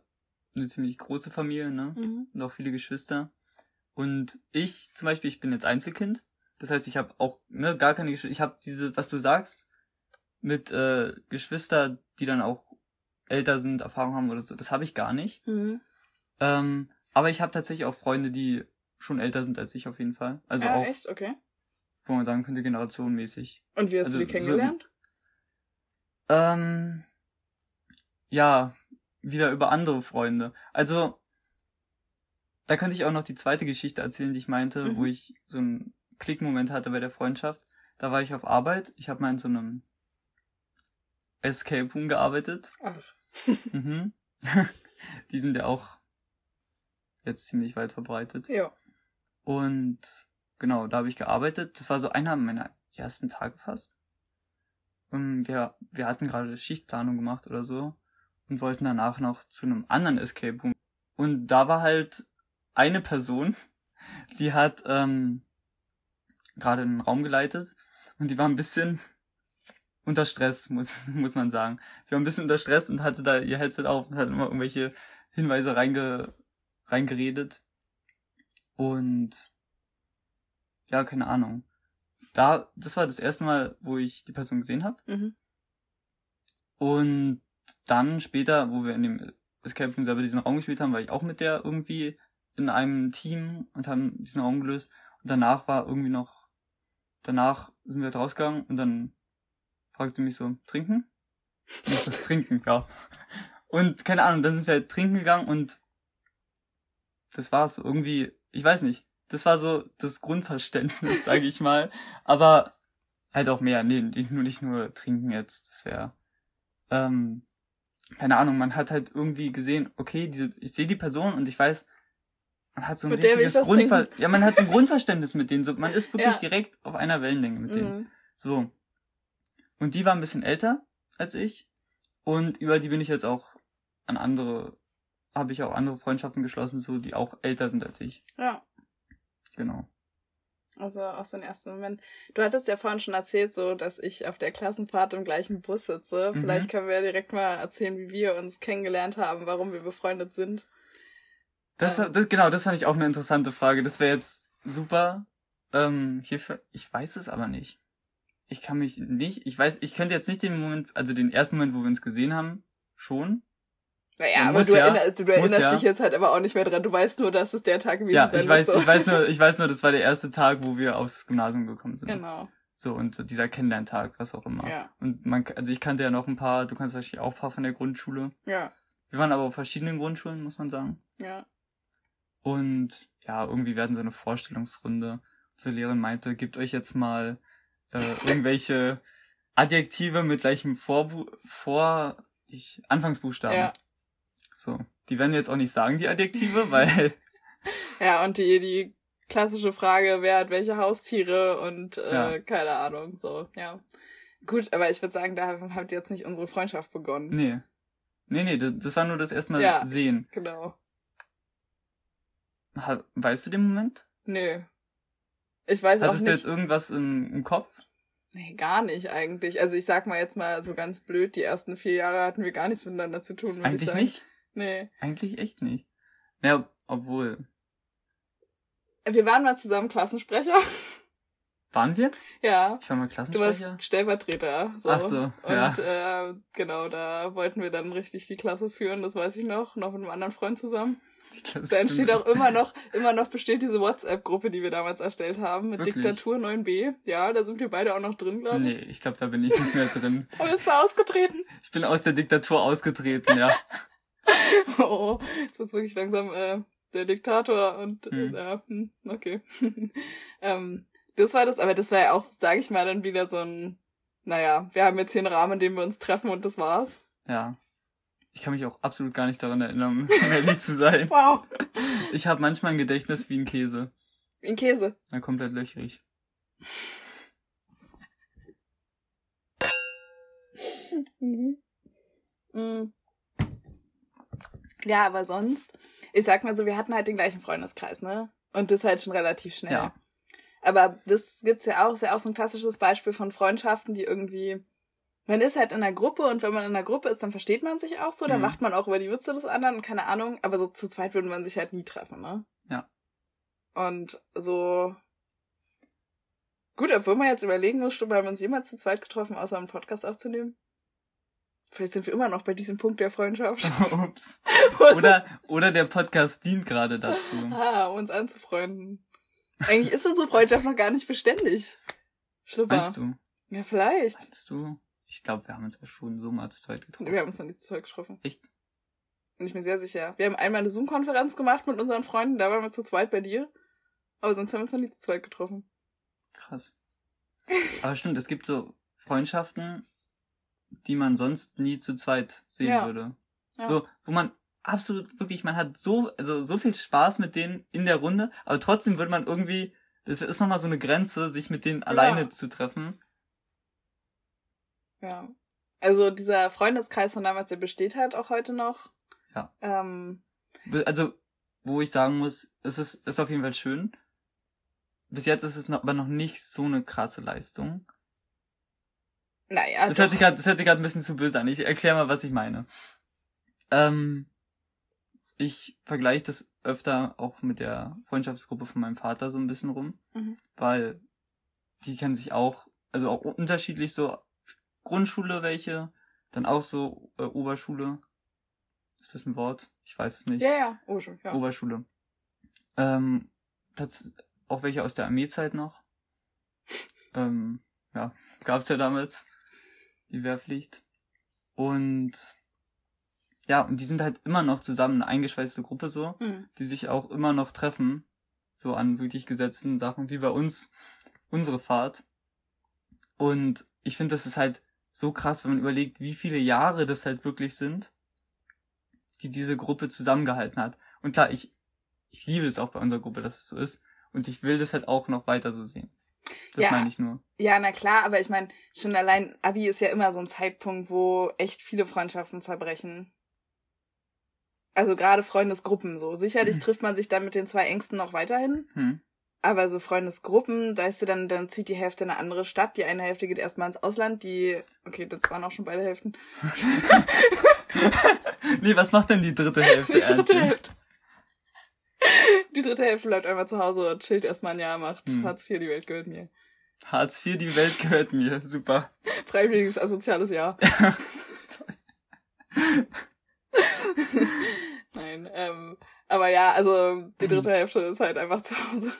eine ziemlich große Familie, ne? Mhm. Und auch viele Geschwister. Und ich zum Beispiel, ich bin jetzt Einzelkind. Das heißt, ich habe auch ne, gar keine Geschwister. Ich habe diese, was du sagst, mit äh, Geschwister, die dann auch älter sind, Erfahrung haben oder so. Das habe ich gar nicht. Mhm. Ähm, aber ich habe tatsächlich auch Freunde, die schon älter sind als ich auf jeden Fall. Also ja, auch echt? Okay wo man sagen könnte, generationenmäßig. Und wie hast also, du die kennengelernt? So, ähm, ja, wieder über andere Freunde. Also, da könnte ich auch noch die zweite Geschichte erzählen, die ich meinte, mhm. wo ich so einen Klickmoment hatte bei der Freundschaft. Da war ich auf Arbeit. Ich habe mal in so einem Escape Room gearbeitet. Ach. mhm. die sind ja auch jetzt ziemlich weit verbreitet. Ja. Und genau, da habe ich gearbeitet. Das war so einer meiner ersten Tage fast. Und wir, wir hatten gerade Schichtplanung gemacht oder so und wollten danach noch zu einem anderen Escape Room. Und da war halt eine Person, die hat ähm, gerade einen Raum geleitet und die war ein bisschen unter Stress, muss, muss man sagen. Sie war ein bisschen unter Stress und hatte da ihr Headset auf und hat immer irgendwelche Hinweise reinge, reingeredet. Und ja, keine Ahnung. Da, das war das erste Mal, wo ich die Person gesehen habe. Mhm. Und dann später, wo wir in dem Escape Room selber diesen Raum gespielt haben, war ich auch mit der irgendwie in einem Team und haben diesen Raum gelöst. Und danach war irgendwie noch, danach sind wir halt rausgegangen und dann fragte mich so, trinken? so, trinken, ja. Und keine Ahnung, dann sind wir halt trinken gegangen und das war's. Irgendwie, ich weiß nicht das war so das Grundverständnis, sage ich mal. Aber halt auch mehr, nee, nur nicht nur trinken jetzt, das wäre, ähm, keine Ahnung, man hat halt irgendwie gesehen, okay, diese, ich sehe die Person und ich weiß, man hat so ein mit richtiges Grundver ja, man hat so ein Grundverständnis mit denen, so, man ist wirklich ja. direkt auf einer Wellenlänge mit denen. Mhm. So. Und die war ein bisschen älter als ich und über die bin ich jetzt auch an andere, habe ich auch andere Freundschaften geschlossen, so, die auch älter sind als ich. Ja. Genau. Also aus dem ersten Moment. Du hattest ja vorhin schon erzählt, so, dass ich auf der Klassenfahrt im gleichen Bus sitze. Mhm. Vielleicht können wir direkt mal erzählen, wie wir uns kennengelernt haben, warum wir befreundet sind. Das, ähm. das genau, das fand ich auch eine interessante Frage. Das wäre jetzt super. Ähm, hierfür, ich weiß es aber nicht. Ich kann mich nicht, ich weiß, ich könnte jetzt nicht den Moment, also den ersten Moment, wo wir uns gesehen haben, schon. Naja, aber du, ja, erinner, du erinnerst ja. dich jetzt halt aber auch nicht mehr dran. Du weißt nur, dass es der Tag gewesen ja, ich weiß, so. ich weiß nur, ich weiß nur, das war der erste Tag, wo wir aufs Gymnasium gekommen sind. Genau. So, und dieser Kennenlerntag, was auch immer. Ja. Und man, also ich kannte ja noch ein paar, du kannst wahrscheinlich auch ein paar von der Grundschule. Ja. Wir waren aber auf verschiedenen Grundschulen, muss man sagen. Ja. Und ja, irgendwie werden so eine Vorstellungsrunde. Unsere Lehrerin meinte, gebt euch jetzt mal äh, irgendwelche Adjektive mit gleichem Vorbu Vor ich, Anfangsbuchstaben. Ja. So. Die werden jetzt auch nicht sagen, die Adjektive, weil. ja, und die, die klassische Frage, wer hat welche Haustiere und äh, ja. keine Ahnung, so, ja. Gut, aber ich würde sagen, da habt ihr jetzt nicht unsere Freundschaft begonnen. Nee. Nee, nee, das, das war nur das erstmal ja, sehen. Genau. Weißt du den Moment? Nö. Ich weiß Hattest auch nicht. Hast du jetzt irgendwas im, im Kopf? Nee, gar nicht eigentlich. Also ich sag mal jetzt mal so ganz blöd, die ersten vier Jahre hatten wir gar nichts miteinander zu tun. Eigentlich nicht? Nee. Eigentlich echt nicht. Ja, obwohl. Wir waren mal zusammen Klassensprecher. Waren wir? Ja. Ich war mal Klassensprecher. Du warst Stellvertreter. So. Ach so, ja. Und äh, genau, da wollten wir dann richtig die Klasse führen, das weiß ich noch, noch mit einem anderen Freund zusammen. Da entsteht auch immer noch, immer noch besteht diese WhatsApp-Gruppe, die wir damals erstellt haben, mit Wirklich? Diktatur 9b. Ja, da sind wir beide auch noch drin, glaube ich. Nee, ich glaube, da bin ich nicht mehr drin. Aber bist du ausgetreten? Ich bin aus der Diktatur ausgetreten, ja. oh, jetzt wird's wirklich langsam äh, der Diktator und hm. äh, hm, okay. ähm, das war das, aber das war ja auch, sage ich mal, dann wieder so ein, naja, wir haben jetzt hier einen Rahmen, in dem wir uns treffen und das war's. Ja. Ich kann mich auch absolut gar nicht daran erinnern, ehrlich zu sein. Wow. Ich habe manchmal ein Gedächtnis wie ein Käse. Wie ein Käse? Na, komplett löchrig. mhm. Mhm. Ja, aber sonst, ich sag mal so, wir hatten halt den gleichen Freundeskreis, ne? Und das halt schon relativ schnell. Ja. Aber das gibt's ja auch, ist ja auch so ein klassisches Beispiel von Freundschaften, die irgendwie, man ist halt in einer Gruppe und wenn man in einer Gruppe ist, dann versteht man sich auch so, dann mhm. lacht man auch über die Witze des anderen und keine Ahnung, aber so zu zweit würde man sich halt nie treffen, ne? Ja. Und so, gut, obwohl man jetzt überlegen muss, haben wir uns jemals zu zweit getroffen, außer einen Podcast aufzunehmen? Vielleicht sind wir immer noch bei diesem Punkt der Freundschaft. Ups. Oder, oder der Podcast dient gerade dazu. Ah, uns anzufreunden. Eigentlich ist unsere Freundschaft noch gar nicht beständig. Schlupper. Meinst du? Ja, vielleicht. Meinst du? Ich glaube, wir haben uns ja schon so mal zu zweit getroffen. Wir haben uns noch nicht zu zweit getroffen. Echt? Bin ich mir sehr sicher. Wir haben einmal eine Zoom-Konferenz gemacht mit unseren Freunden, da waren wir zu zweit bei dir. Aber sonst haben wir uns noch nicht zu zweit getroffen. Krass. Aber stimmt, es gibt so Freundschaften, die man sonst nie zu zweit sehen ja. würde. Ja. So, wo man absolut wirklich, man hat so, also so viel Spaß mit denen in der Runde, aber trotzdem würde man irgendwie, das ist nochmal so eine Grenze, sich mit denen ja. alleine zu treffen. Ja. Also dieser Freundeskreis von damals, der besteht halt auch heute noch. Ja. Ähm, also, wo ich sagen muss, es ist, ist auf jeden Fall schön. Bis jetzt ist es noch, aber noch nicht so eine krasse Leistung. Naja. Das hört sich gerade, das hört sich gerade ein bisschen zu böse an. Ich erkläre mal, was ich meine. Ähm, ich vergleiche das öfter auch mit der Freundschaftsgruppe von meinem Vater so ein bisschen rum, mhm. weil die kennen sich auch, also auch unterschiedlich so Grundschule welche, dann auch so äh, Oberschule. Ist das ein Wort? Ich weiß es nicht. Ja, ja, Oberschule. Ja. Oberschule. Ähm, das, auch welche aus der Armeezeit noch. ähm, ja, gab's ja damals die Wehrpflicht. Und ja, und die sind halt immer noch zusammen eine eingeschweißte Gruppe so, mhm. die sich auch immer noch treffen, so an wirklich gesetzten Sachen, wie bei uns, unsere Fahrt. Und ich finde, das ist halt so krass, wenn man überlegt, wie viele Jahre das halt wirklich sind, die diese Gruppe zusammengehalten hat. Und klar, ich, ich liebe es auch bei unserer Gruppe, dass es so ist. Und ich will das halt auch noch weiter so sehen. Das ja, meine ich nur. Ja, na klar, aber ich meine, schon allein Abi ist ja immer so ein Zeitpunkt, wo echt viele Freundschaften zerbrechen. Also gerade Freundesgruppen so. Sicherlich hm. trifft man sich dann mit den zwei Ängsten noch weiterhin. Hm. Aber so Freundesgruppen, da ist du dann, dann zieht die Hälfte in eine andere Stadt, die eine Hälfte geht erstmal ins Ausland, die, okay, das waren auch schon beide Hälften. nee, was macht denn die dritte Hälfte? Die dritte Hälfte. Die dritte Hälfte bleibt einfach zu Hause und chillt erstmal ein Jahr, macht hm. Hartz IV, die Welt gehört mir. Hartz IV, die Welt gehört mir, super. Freiwilliges asoziales Jahr. Nein, ähm, aber ja, also die dritte Hälfte ist halt einfach zu Hause.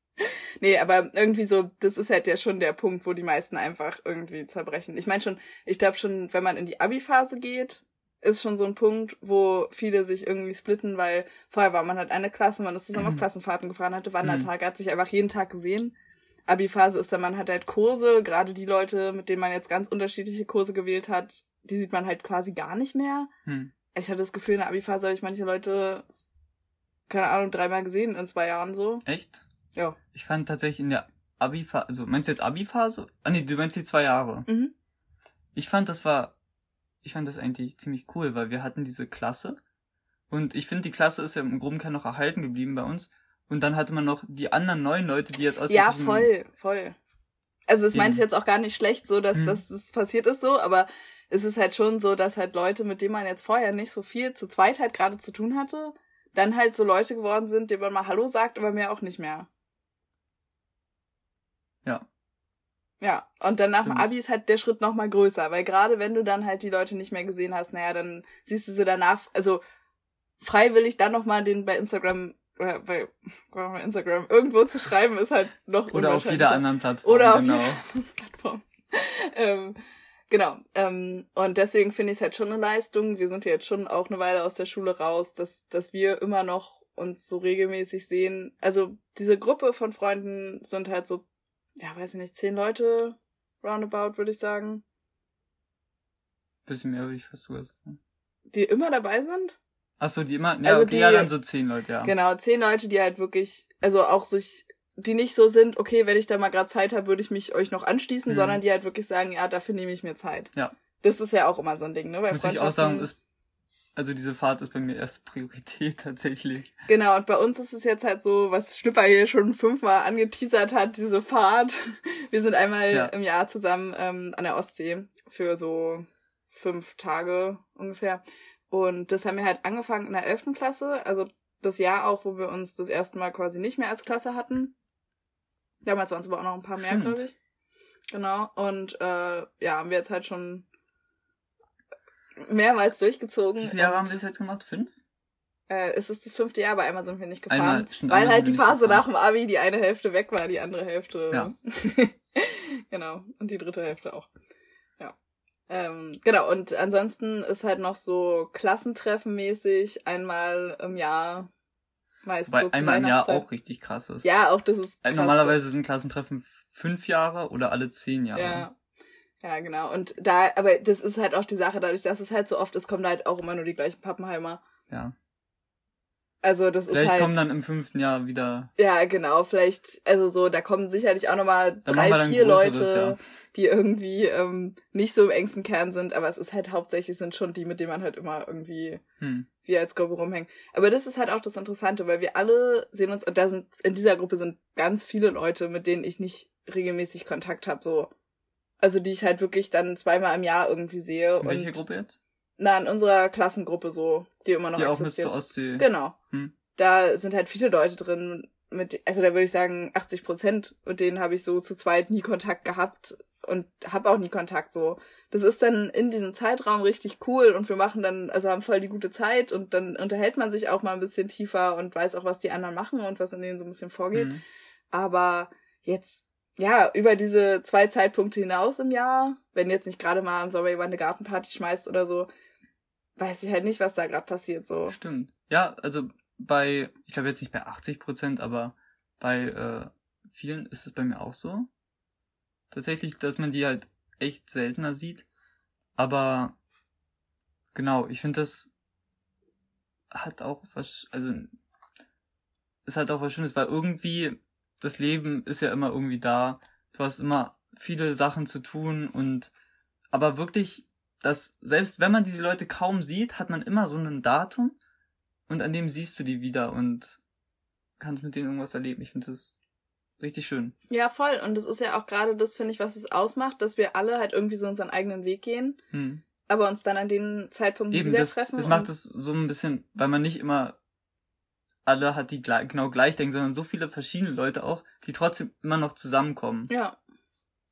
nee, aber irgendwie so, das ist halt ja schon der Punkt, wo die meisten einfach irgendwie zerbrechen. Ich meine schon, ich glaube schon, wenn man in die Abi-Phase geht, ist schon so ein Punkt, wo viele sich irgendwie splitten, weil vorher war man halt eine Klasse, man ist zusammen auf mhm. Klassenfahrten gefahren, hatte Wandertage, mhm. hat sich einfach jeden Tag gesehen. Abi-Phase ist dann, man hat halt Kurse, gerade die Leute, mit denen man jetzt ganz unterschiedliche Kurse gewählt hat, die sieht man halt quasi gar nicht mehr. Hm. Ich hatte das Gefühl, in der Abi-Phase habe ich manche Leute, keine Ahnung, dreimal gesehen in zwei Jahren so. Echt? Ja. Ich fand tatsächlich in der Abi-Phase, also meinst du jetzt Abi-Phase? Ah nee, du meinst die zwei Jahre. Mhm. Ich fand, das war, ich fand das eigentlich ziemlich cool, weil wir hatten diese Klasse und ich finde, die Klasse ist ja im groben Kern noch erhalten geblieben bei uns. Und dann hatte man noch die anderen neuen Leute, die jetzt aus Ja, voll, voll. Also das meinte ich jetzt auch gar nicht schlecht, so dass, hm. dass das passiert ist so, aber es ist halt schon so, dass halt Leute, mit denen man jetzt vorher nicht so viel zu zweit halt gerade zu tun hatte, dann halt so Leute geworden sind, denen man mal Hallo sagt, aber mehr auch nicht mehr. Ja. Ja, und dann nach dem Abi ist halt der Schritt noch mal größer, weil gerade wenn du dann halt die Leute nicht mehr gesehen hast, naja, dann siehst du sie danach, also freiwillig dann noch mal den bei Instagram oder bei, bei Instagram irgendwo zu schreiben ist halt noch Oder auf jeder anderen Plattform. Oder auf genau. jeder anderen Plattform. ähm, Genau. Ähm, und deswegen finde ich es halt schon eine Leistung. Wir sind ja jetzt schon auch eine Weile aus der Schule raus, dass, dass wir immer noch uns so regelmäßig sehen. Also diese Gruppe von Freunden sind halt so, ja, weiß ich nicht, zehn Leute roundabout, würde ich sagen. Bisschen mehr würde ich fast sogar Die immer dabei sind? Ach so, die immer, ja, also okay, die, ja, dann so zehn Leute, ja. Genau, zehn Leute, die halt wirklich, also auch sich die nicht so sind, okay, wenn ich da mal gerade Zeit habe, würde ich mich euch noch anschließen, mhm. sondern die halt wirklich sagen, ja, dafür nehme ich mir Zeit. Ja. Das ist ja auch immer so ein Ding, ne? Bei Muss ich auch sagen, ist, also diese Fahrt ist bei mir erst Priorität tatsächlich. Genau, und bei uns ist es jetzt halt so, was Schnipper hier schon fünfmal angeteasert hat, diese Fahrt. Wir sind einmal ja. im Jahr zusammen ähm, an der Ostsee für so fünf Tage ungefähr. Und das haben wir halt angefangen in der elften Klasse, also das Jahr auch, wo wir uns das erste Mal quasi nicht mehr als Klasse hatten. Damals waren es aber auch noch ein paar mehr, glaube ich. Genau. Und äh, ja, haben wir jetzt halt schon mehrmals durchgezogen. Wie viele Jahre haben wir das jetzt gemacht? Fünf? Äh, es ist das fünfte Jahr, aber einmal sind wir nicht gefahren. Einmal, weil halt die Phase nach dem Abi die eine Hälfte weg war, die andere Hälfte. Ja. genau. Und die dritte Hälfte auch. Ja. Ähm, genau, und ansonsten ist halt noch so Klassentreffen mäßig einmal im Jahr Meist Weil so einmal im Jahr auch richtig krass ist. Ja, auch das ist krass. Normalerweise sind Klassentreffen fünf Jahre oder alle zehn Jahre. Ja. Ja, genau. Und da, aber das ist halt auch die Sache, dadurch, dass es halt so oft ist, kommen halt auch immer nur die gleichen Pappenheimer. Ja. Also das vielleicht ist halt. Vielleicht kommen dann im fünften Jahr wieder. Ja, genau. Vielleicht, also so, da kommen sicherlich auch nochmal drei, vier Leute, ja. die irgendwie ähm, nicht so im engsten Kern sind, aber es ist halt hauptsächlich sind schon die, mit denen man halt immer irgendwie hm. wie als Gruppe rumhängt. Aber das ist halt auch das Interessante, weil wir alle sehen uns, und da sind, in dieser Gruppe sind ganz viele Leute, mit denen ich nicht regelmäßig Kontakt habe, so. Also die ich halt wirklich dann zweimal im Jahr irgendwie sehe. In welche Gruppe jetzt? Na, in unserer Klassengruppe so, die immer noch die existiert. auch mit zur Ostsee. Genau. Hm. Da sind halt viele Leute drin, mit, also da würde ich sagen 80 Prozent, mit denen habe ich so zu zweit nie Kontakt gehabt und habe auch nie Kontakt so. Das ist dann in diesem Zeitraum richtig cool und wir machen dann, also haben voll die gute Zeit und dann unterhält man sich auch mal ein bisschen tiefer und weiß auch, was die anderen machen und was in denen so ein bisschen vorgeht. Mhm. Aber jetzt, ja, über diese zwei Zeitpunkte hinaus im Jahr, wenn jetzt nicht gerade mal im Sommer jemand eine Gartenparty schmeißt oder so, weiß ich halt nicht, was da gerade passiert so. Stimmt. Ja, also bei, ich glaube jetzt nicht bei 80 Prozent, aber bei äh, vielen ist es bei mir auch so. Tatsächlich, dass man die halt echt seltener sieht. Aber genau, ich finde das hat auch was, also es hat auch was Schönes, weil irgendwie das Leben ist ja immer irgendwie da. Du hast immer viele Sachen zu tun und aber wirklich, dass selbst wenn man diese Leute kaum sieht, hat man immer so ein Datum und an dem siehst du die wieder und kannst mit denen irgendwas erleben. Ich finde das richtig schön. Ja, voll. Und das ist ja auch gerade das, finde ich, was es ausmacht, dass wir alle halt irgendwie so unseren eigenen Weg gehen, Hm. aber uns dann an den Zeitpunkten Eben, wieder das, treffen. das macht es so ein bisschen, weil man nicht immer alle hat, die genau gleich denken, sondern so viele verschiedene Leute auch, die trotzdem immer noch zusammenkommen. Ja.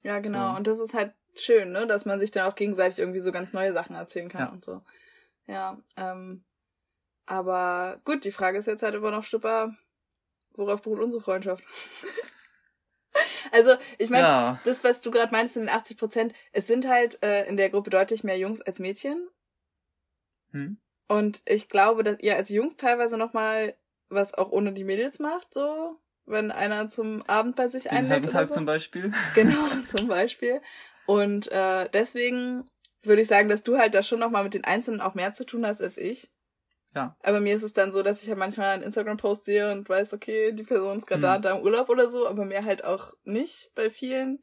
Ja, genau. So. Und das ist halt schön, ne, dass man sich dann auch gegenseitig irgendwie so ganz neue Sachen erzählen kann Ja. und so. Ja, ähm, aber gut, die Frage ist jetzt halt immer noch, Stipper, worauf beruht unsere Freundschaft? also, ich meine, ja, das, was du gerade meinst in den 80 Prozent, es sind halt äh, in der Gruppe deutlich mehr Jungs als Mädchen. hm? Und ich glaube, dass ihr als Jungs teilweise noch mal was auch ohne die Mädels macht, so, wenn einer zum Abend bei sich den einlädt oder Herrentag so. zum Beispiel. Genau, zum Beispiel. Und äh, deswegen würde ich sagen, dass du halt da schon noch mal mit den Einzelnen auch mehr zu tun hast als ich. Ja. Aber mir ist es dann so, dass ich halt manchmal einen Instagram-Post sehe und weiß, okay, die Person ist gerade Hm. da und da im Urlaub oder so, aber mehr halt auch nicht bei vielen.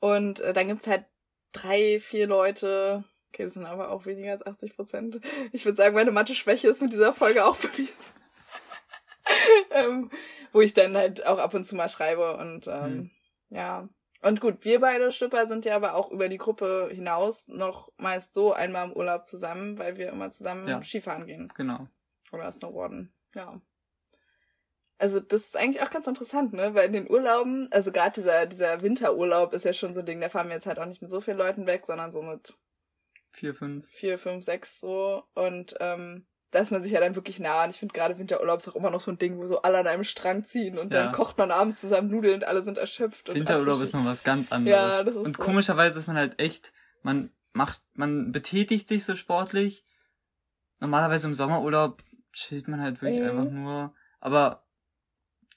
Und äh, dann gibt's halt drei, vier Leute. Okay, das sind aber auch weniger als 80 Prozent. Ich würde sagen, meine Mathe-Schwäche ist mit dieser Folge auch bewiesen. ähm, wo ich dann halt auch ab und zu mal schreibe und ähm, Hm. ja. Und gut, wir beide Schipper sind ja aber auch über die Gruppe hinaus noch meist so einmal im Urlaub zusammen, weil wir immer zusammen Ja. Skifahren gehen Genau. oder Snowboarden. Ja. Also das ist eigentlich auch ganz interessant, ne? Weil in den Urlauben, also gerade dieser, dieser Winterurlaub ist ja schon so ein Ding, da fahren wir jetzt halt auch nicht mit so vielen Leuten weg, sondern so mit Vier, fünf. vier, fünf, sechs so. Und ähm, da ist man sich ja dann wirklich nah. Und ich finde gerade Winterurlaub ist auch immer noch so ein Ding, wo so alle an einem Strang ziehen und Ja. dann kocht man abends zusammen Nudeln und alle sind erschöpft. Und Winterurlaub ist noch was ganz anderes. Ja, das ist Und so. komischerweise ist man halt echt, man macht, man betätigt sich so sportlich. Normalerweise im Sommerurlaub chillt man halt wirklich Mhm. einfach nur. Aber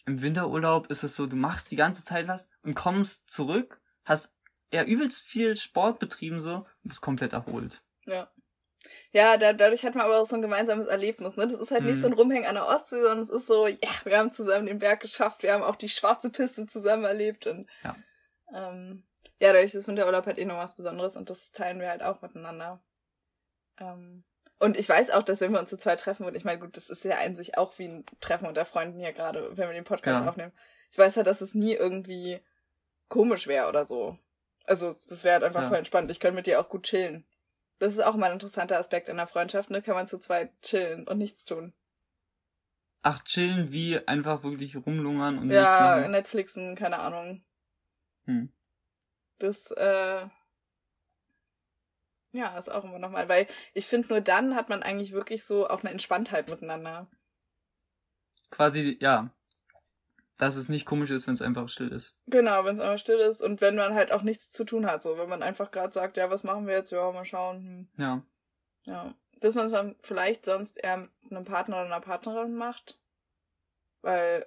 im Winterurlaub ist es so, du machst die ganze Zeit was und kommst zurück, hast ja übelst viel Sport betrieben so und bist komplett erholt. Ja. Ja, da, dadurch hat man aber auch so ein gemeinsames Erlebnis, ne? Das ist halt nicht Mhm. so ein Rumhängen an der Ostsee, sondern es ist so, ja, wir haben zusammen den Berg geschafft, wir haben auch die schwarze Piste zusammen erlebt und Ja. ähm, ja, dadurch ist Winterurlaub halt eh noch was Besonderes und das teilen wir halt auch miteinander. Ähm, und ich weiß auch, dass wenn wir uns zu zweit treffen, und ich meine, gut, das ist ja an sich auch wie ein Treffen unter Freunden hier gerade, wenn wir den Podcast Ja. aufnehmen. Ich weiß halt, dass es nie irgendwie komisch wäre oder so. Also, es wäre halt einfach Ja. voll entspannt. Ich könnte mit dir auch gut chillen. Das ist auch mal ein interessanter Aspekt in der Freundschaft, ne? Kann man zu zweit chillen und nichts tun. Ach, chillen wie einfach wirklich rumlungern und nichts ja, machen. Netflixen, keine Ahnung. Hm. Das, äh, ja, ist auch immer nochmal, weil ich finde, nur dann hat man eigentlich wirklich so auch eine Entspanntheit miteinander. Quasi, ja. Dass es nicht komisch ist, wenn es einfach still ist. Genau, wenn es einfach still ist und wenn man halt auch nichts zu tun hat, so, wenn man einfach gerade sagt, ja, was machen wir jetzt? Ja, mal schauen. Hm. Ja. Ja. Das, was man vielleicht sonst eher mit einem Partner oder einer Partnerin macht. Weil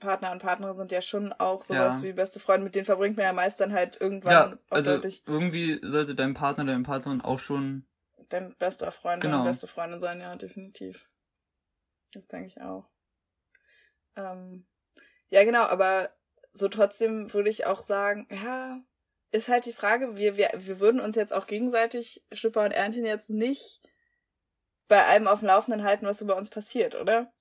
Partner und Partnerin sind ja schon auch sowas Ja. wie beste Freunde, mit denen verbringt man ja meist dann halt irgendwann Ja, also irgendwie sollte dein Partner, deine Partnerin auch schon dein bester Freund Genau. oder beste Freundin sein, ja, definitiv. Das denke ich auch. Ähm, ja, genau, aber so trotzdem würde ich auch sagen, ja, ist halt die Frage, wir, wir, wir würden uns jetzt auch gegenseitig, Schlüpper und Erntin, jetzt nicht bei allem auf dem Laufenden halten, was so bei uns passiert, oder?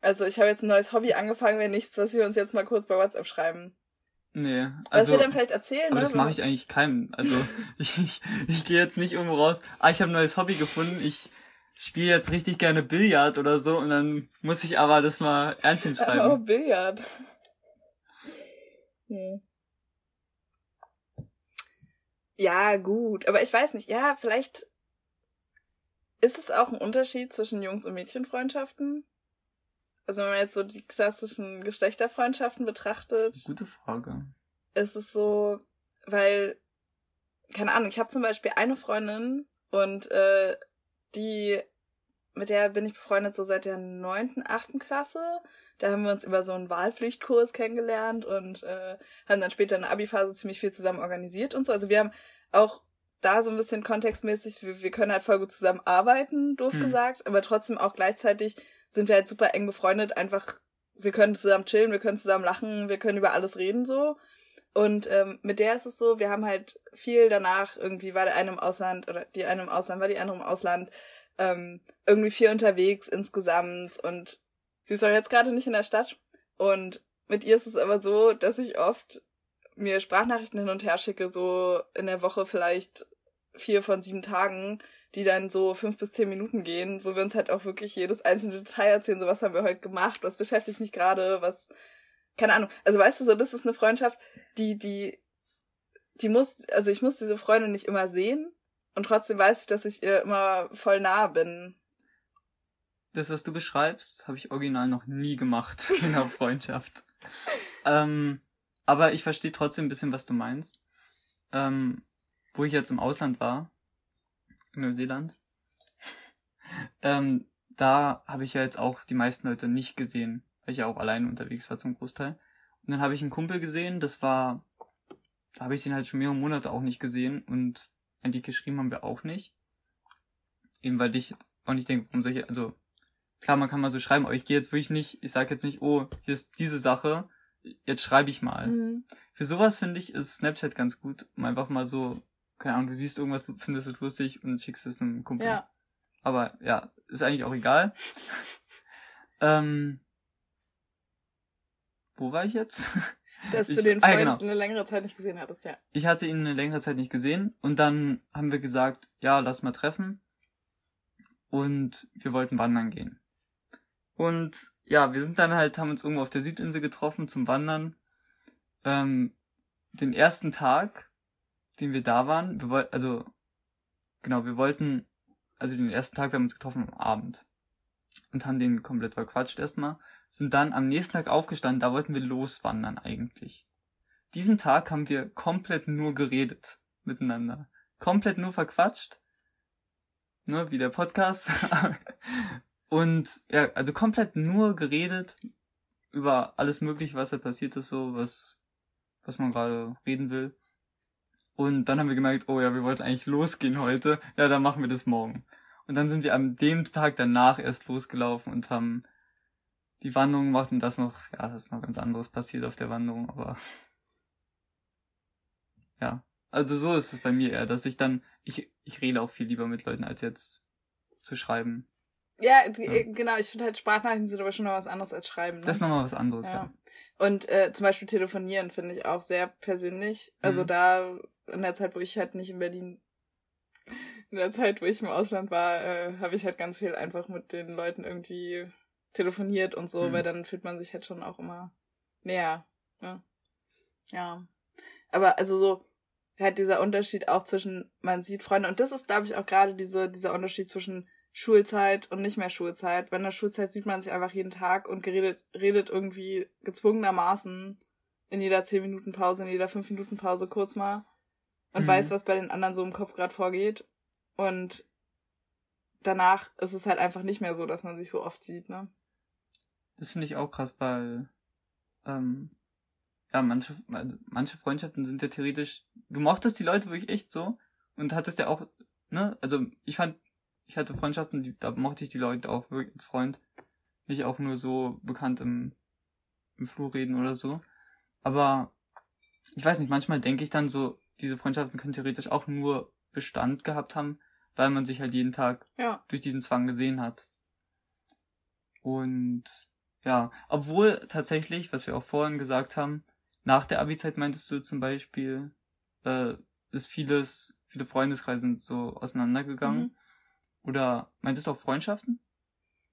Also ich habe jetzt ein neues Hobby angefangen, wenn nichts, was wir uns jetzt mal kurz bei WhatsApp schreiben. Nee, Was also wir dann vielleicht erzählen, aber ne? das mache ich eigentlich keinem. Also ich, ich, ich gehe jetzt nicht irgendwo raus, ah, ich habe ein neues Hobby gefunden, ich spiele jetzt richtig gerne Billard oder so und dann muss ich aber das mal Ernstchen Oh, schreiben. Billard. Hm. Ja, gut. Aber ich weiß nicht. Ja, vielleicht ist es auch ein Unterschied zwischen Jungs- und Mädchenfreundschaften. Also wenn man jetzt so die klassischen Geschlechterfreundschaften betrachtet, Gute Frage. ist es so, weil, keine Ahnung, ich habe zum Beispiel eine Freundin und äh, die, mit der bin ich befreundet so seit der neunten, achten Klasse. Da haben wir uns über so einen Wahlpflichtkurs kennengelernt und äh, haben dann später in der Abi-Phase ziemlich viel zusammen organisiert und so. Also wir haben auch da so ein bisschen kontextmäßig, wir, wir können halt voll gut zusammen arbeiten, doof Hm. gesagt, aber trotzdem auch gleichzeitig sind wir halt super eng befreundet, einfach, wir können zusammen chillen, wir können zusammen lachen, wir können über alles reden so. Und ähm, mit der ist es so, wir haben halt viel danach, irgendwie war der eine im Ausland oder die eine im Ausland, war die andere im Ausland, ähm, irgendwie viel unterwegs insgesamt und sie ist auch jetzt gerade nicht in der Stadt. Und mit ihr ist es aber so, dass ich oft mir Sprachnachrichten hin und her schicke, so in der Woche vielleicht vier von sieben Tagen, die dann so fünf bis zehn Minuten gehen, wo wir uns halt auch wirklich jedes einzelne Detail erzählen, so was haben wir heute gemacht, was beschäftigt mich gerade, was, keine Ahnung. Also weißt du so, das ist eine Freundschaft, die, die, die muss, also ich muss diese Freundin nicht immer sehen und trotzdem weiß ich, dass ich ihr immer voll nah bin. Das, was du beschreibst, habe ich original noch nie gemacht in einer Freundschaft. ähm, aber ich verstehe trotzdem ein bisschen, was du meinst. Ähm, wo ich jetzt im Ausland war, in Neuseeland, ähm, da habe ich ja jetzt auch die meisten Leute nicht gesehen, weil ich ja auch alleine unterwegs war zum Großteil. Und dann habe ich einen Kumpel gesehen, das war, da habe ich den halt schon mehrere Monate auch nicht gesehen und eigentlich geschrieben haben wir auch nicht. Eben weil ich auch nicht denke, warum solche, also klar, man kann mal so schreiben, aber ich gehe jetzt wirklich nicht, ich sage jetzt nicht, oh, hier ist diese Sache, jetzt schreibe ich mal. Mhm. Für sowas finde ich, ist Snapchat ganz gut, um einfach mal so keine Ahnung, du siehst irgendwas, findest es lustig und schickst es einem Kumpel. Ja. Aber ja, ist eigentlich auch egal. ähm, wo war ich jetzt? Dass ich, du den Freund ah, genau. eine längere Zeit nicht gesehen hattest, ja. Ich hatte ihn eine längere Zeit nicht gesehen und dann haben wir gesagt, ja, lass mal treffen. Und wir wollten wandern gehen. Und ja, wir sind dann halt, haben uns irgendwo auf der Südinsel getroffen zum Wandern. Ähm, den ersten Tag den wir da waren, wir wollten, also, genau, wir wollten, also den ersten Tag, wir haben uns getroffen am Abend. Und haben den komplett verquatscht erstmal. Sind dann am nächsten Tag aufgestanden, da wollten wir loswandern eigentlich. Diesen Tag haben wir komplett nur geredet miteinander. Komplett nur verquatscht. Ne, wie der Podcast. Und ja, also komplett nur geredet über alles mögliche, was da passiert ist, so, was, was man gerade reden will. Und dann haben wir gemerkt, oh ja, wir wollten eigentlich losgehen heute. Ja, dann machen wir das morgen. Und dann sind wir am dem Tag danach erst losgelaufen und haben die Wanderung gemacht und das noch, ja, das ist noch ganz anderes passiert auf der Wanderung, aber ja. Also so ist es bei mir eher, dass ich dann, ich, ich rede auch viel lieber mit Leuten, als jetzt zu schreiben. Ja, ja. genau, ich finde halt Sprachnachrichten sind aber schon noch was anderes als Schreiben. Ne? Das ist nochmal was anderes, ja. ja. Und äh, zum Beispiel telefonieren finde ich auch sehr persönlich. Also mhm. da in der Zeit, wo ich halt nicht in Berlin, in der Zeit, wo ich im Ausland war, äh, habe ich halt ganz viel einfach mit den Leuten irgendwie telefoniert und so, mhm. weil dann fühlt man sich halt schon auch immer näher. Ne? Ja. Aber also so, halt dieser Unterschied auch zwischen, man sieht Freunde, und das ist, glaube ich, auch gerade diese, dieser Unterschied zwischen Schulzeit und nicht mehr Schulzeit. Bei der Schulzeit sieht man sich einfach jeden Tag und geredet, redet irgendwie gezwungenermaßen in jeder 10 Minuten Pause, in jeder 5 Minuten Pause kurz mal und mhm. weiß, was bei den anderen so im Kopf gerade vorgeht. Und danach ist es halt einfach nicht mehr so, dass man sich so oft sieht, ne? Das finde ich auch krass, weil ähm, ja, manche, also manche Freundschaften sind ja theoretisch, du mochtest die Leute wirklich echt so und hattest ja auch, ne, also ich fand, ich hatte Freundschaften, die, da mochte ich die Leute auch wirklich als Freund, nicht auch nur so bekannt im, im Flur reden oder so. Aber ich weiß nicht, manchmal denke ich dann so, diese Freundschaften können theoretisch auch nur Bestand gehabt haben, weil man sich halt jeden Tag ja. durch diesen Zwang gesehen hat. Und ja, obwohl tatsächlich, was wir auch vorhin gesagt haben, nach der Abi-Zeit meintest du zum Beispiel, äh, ist vieles, viele Freundeskreise sind so auseinandergegangen. Mhm. Oder meintest du auch Freundschaften?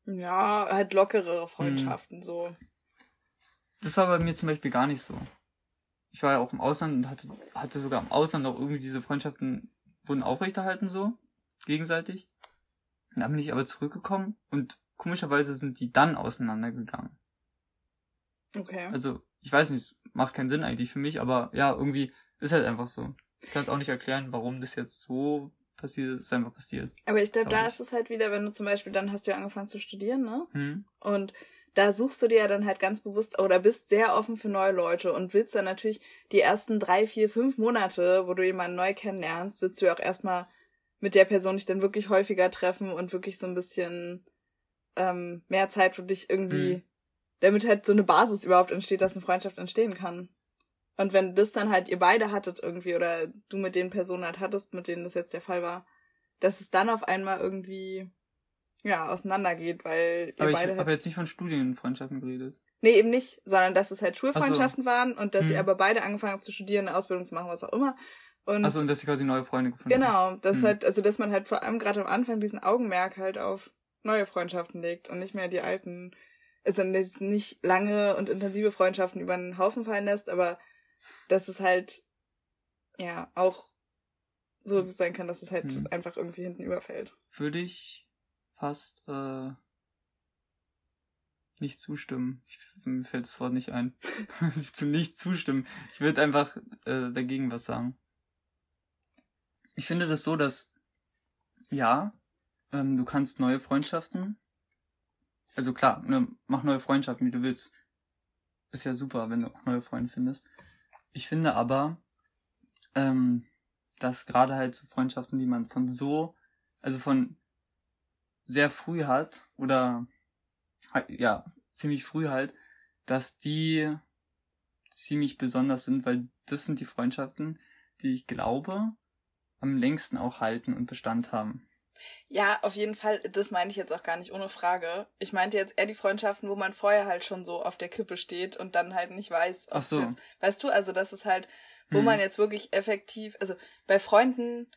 Ja, halt lockerere Freundschaften, mhm. so. Das war bei mir zum Beispiel gar nicht so ich war ja auch im Ausland und hatte, hatte sogar im Ausland auch irgendwie diese Freundschaften wurden aufrechterhalten so, gegenseitig. Dann bin ich aber zurückgekommen und komischerweise sind die dann auseinandergegangen. Okay. Also, ich weiß nicht, macht keinen Sinn eigentlich für mich, aber ja, irgendwie ist halt einfach so. Ich kann es auch nicht erklären, warum das jetzt so passiert ist, ist einfach passiert. Aber ich glaube, da ist es halt wieder, wenn du zum Beispiel, dann hast du ja angefangen zu studieren, ne? Hm. Und da suchst du dir ja dann halt ganz bewusst oder bist sehr offen für neue Leute und willst dann natürlich die ersten drei, vier, fünf Monate, wo du jemanden neu kennenlernst, willst du ja auch erstmal mit der Person dich dann wirklich häufiger treffen und wirklich so ein bisschen ähm, mehr Zeit für dich irgendwie, mhm. damit halt so eine Basis überhaupt entsteht, dass eine Freundschaft entstehen kann. Und wenn das dann halt ihr beide hattet irgendwie oder du mit den Personen halt hattest, mit denen das jetzt der Fall war, dass es dann auf einmal irgendwie ja, auseinandergeht, weil ihr Aber ich beide habe halt. jetzt nicht von Studienfreundschaften geredet. Nee, eben nicht, sondern dass es halt Ach so. Schulfreundschaften waren und dass ihr Hm. aber beide angefangen habt zu studieren, eine Ausbildung zu machen, was auch immer. Und Achso, und dass sie quasi neue Freunde gefunden haben. genau, dass Hm. halt, also dass man halt vor allem gerade am Anfang diesen Augenmerk halt auf neue Freundschaften legt und nicht mehr die alten, also nicht lange und intensive Freundschaften über den Haufen fallen lässt, aber dass es halt ja auch so sein kann, dass es halt Hm. einfach irgendwie hinten überfällt. Würde ich fast äh, nicht zustimmen. Ich, mir fällt das Wort nicht ein. Zu nicht zustimmen. Ich würde einfach äh, dagegen was sagen. Ich finde das so, dass ja, ähm, du kannst neue Freundschaften. Also klar, ne, mach neue Freundschaften, wie du willst. Ist ja super, wenn du auch neue Freunde findest. Ich finde aber, ähm, dass gerade halt so Freundschaften, die man von so, also von sehr früh hat, oder ja, ziemlich früh halt, dass die ziemlich besonders sind, weil das sind die Freundschaften, die ich glaube, am längsten auch halten und Bestand haben. Ja, auf jeden Fall, das meine ich jetzt auch gar nicht ohne Frage. Ich meinte jetzt eher die Freundschaften, wo man vorher halt schon so auf der Kippe steht und dann halt nicht weiß, ob Ach so. es jetzt, weißt du, also das ist halt, wo Hm. man jetzt wirklich effektiv, also bei Freunden,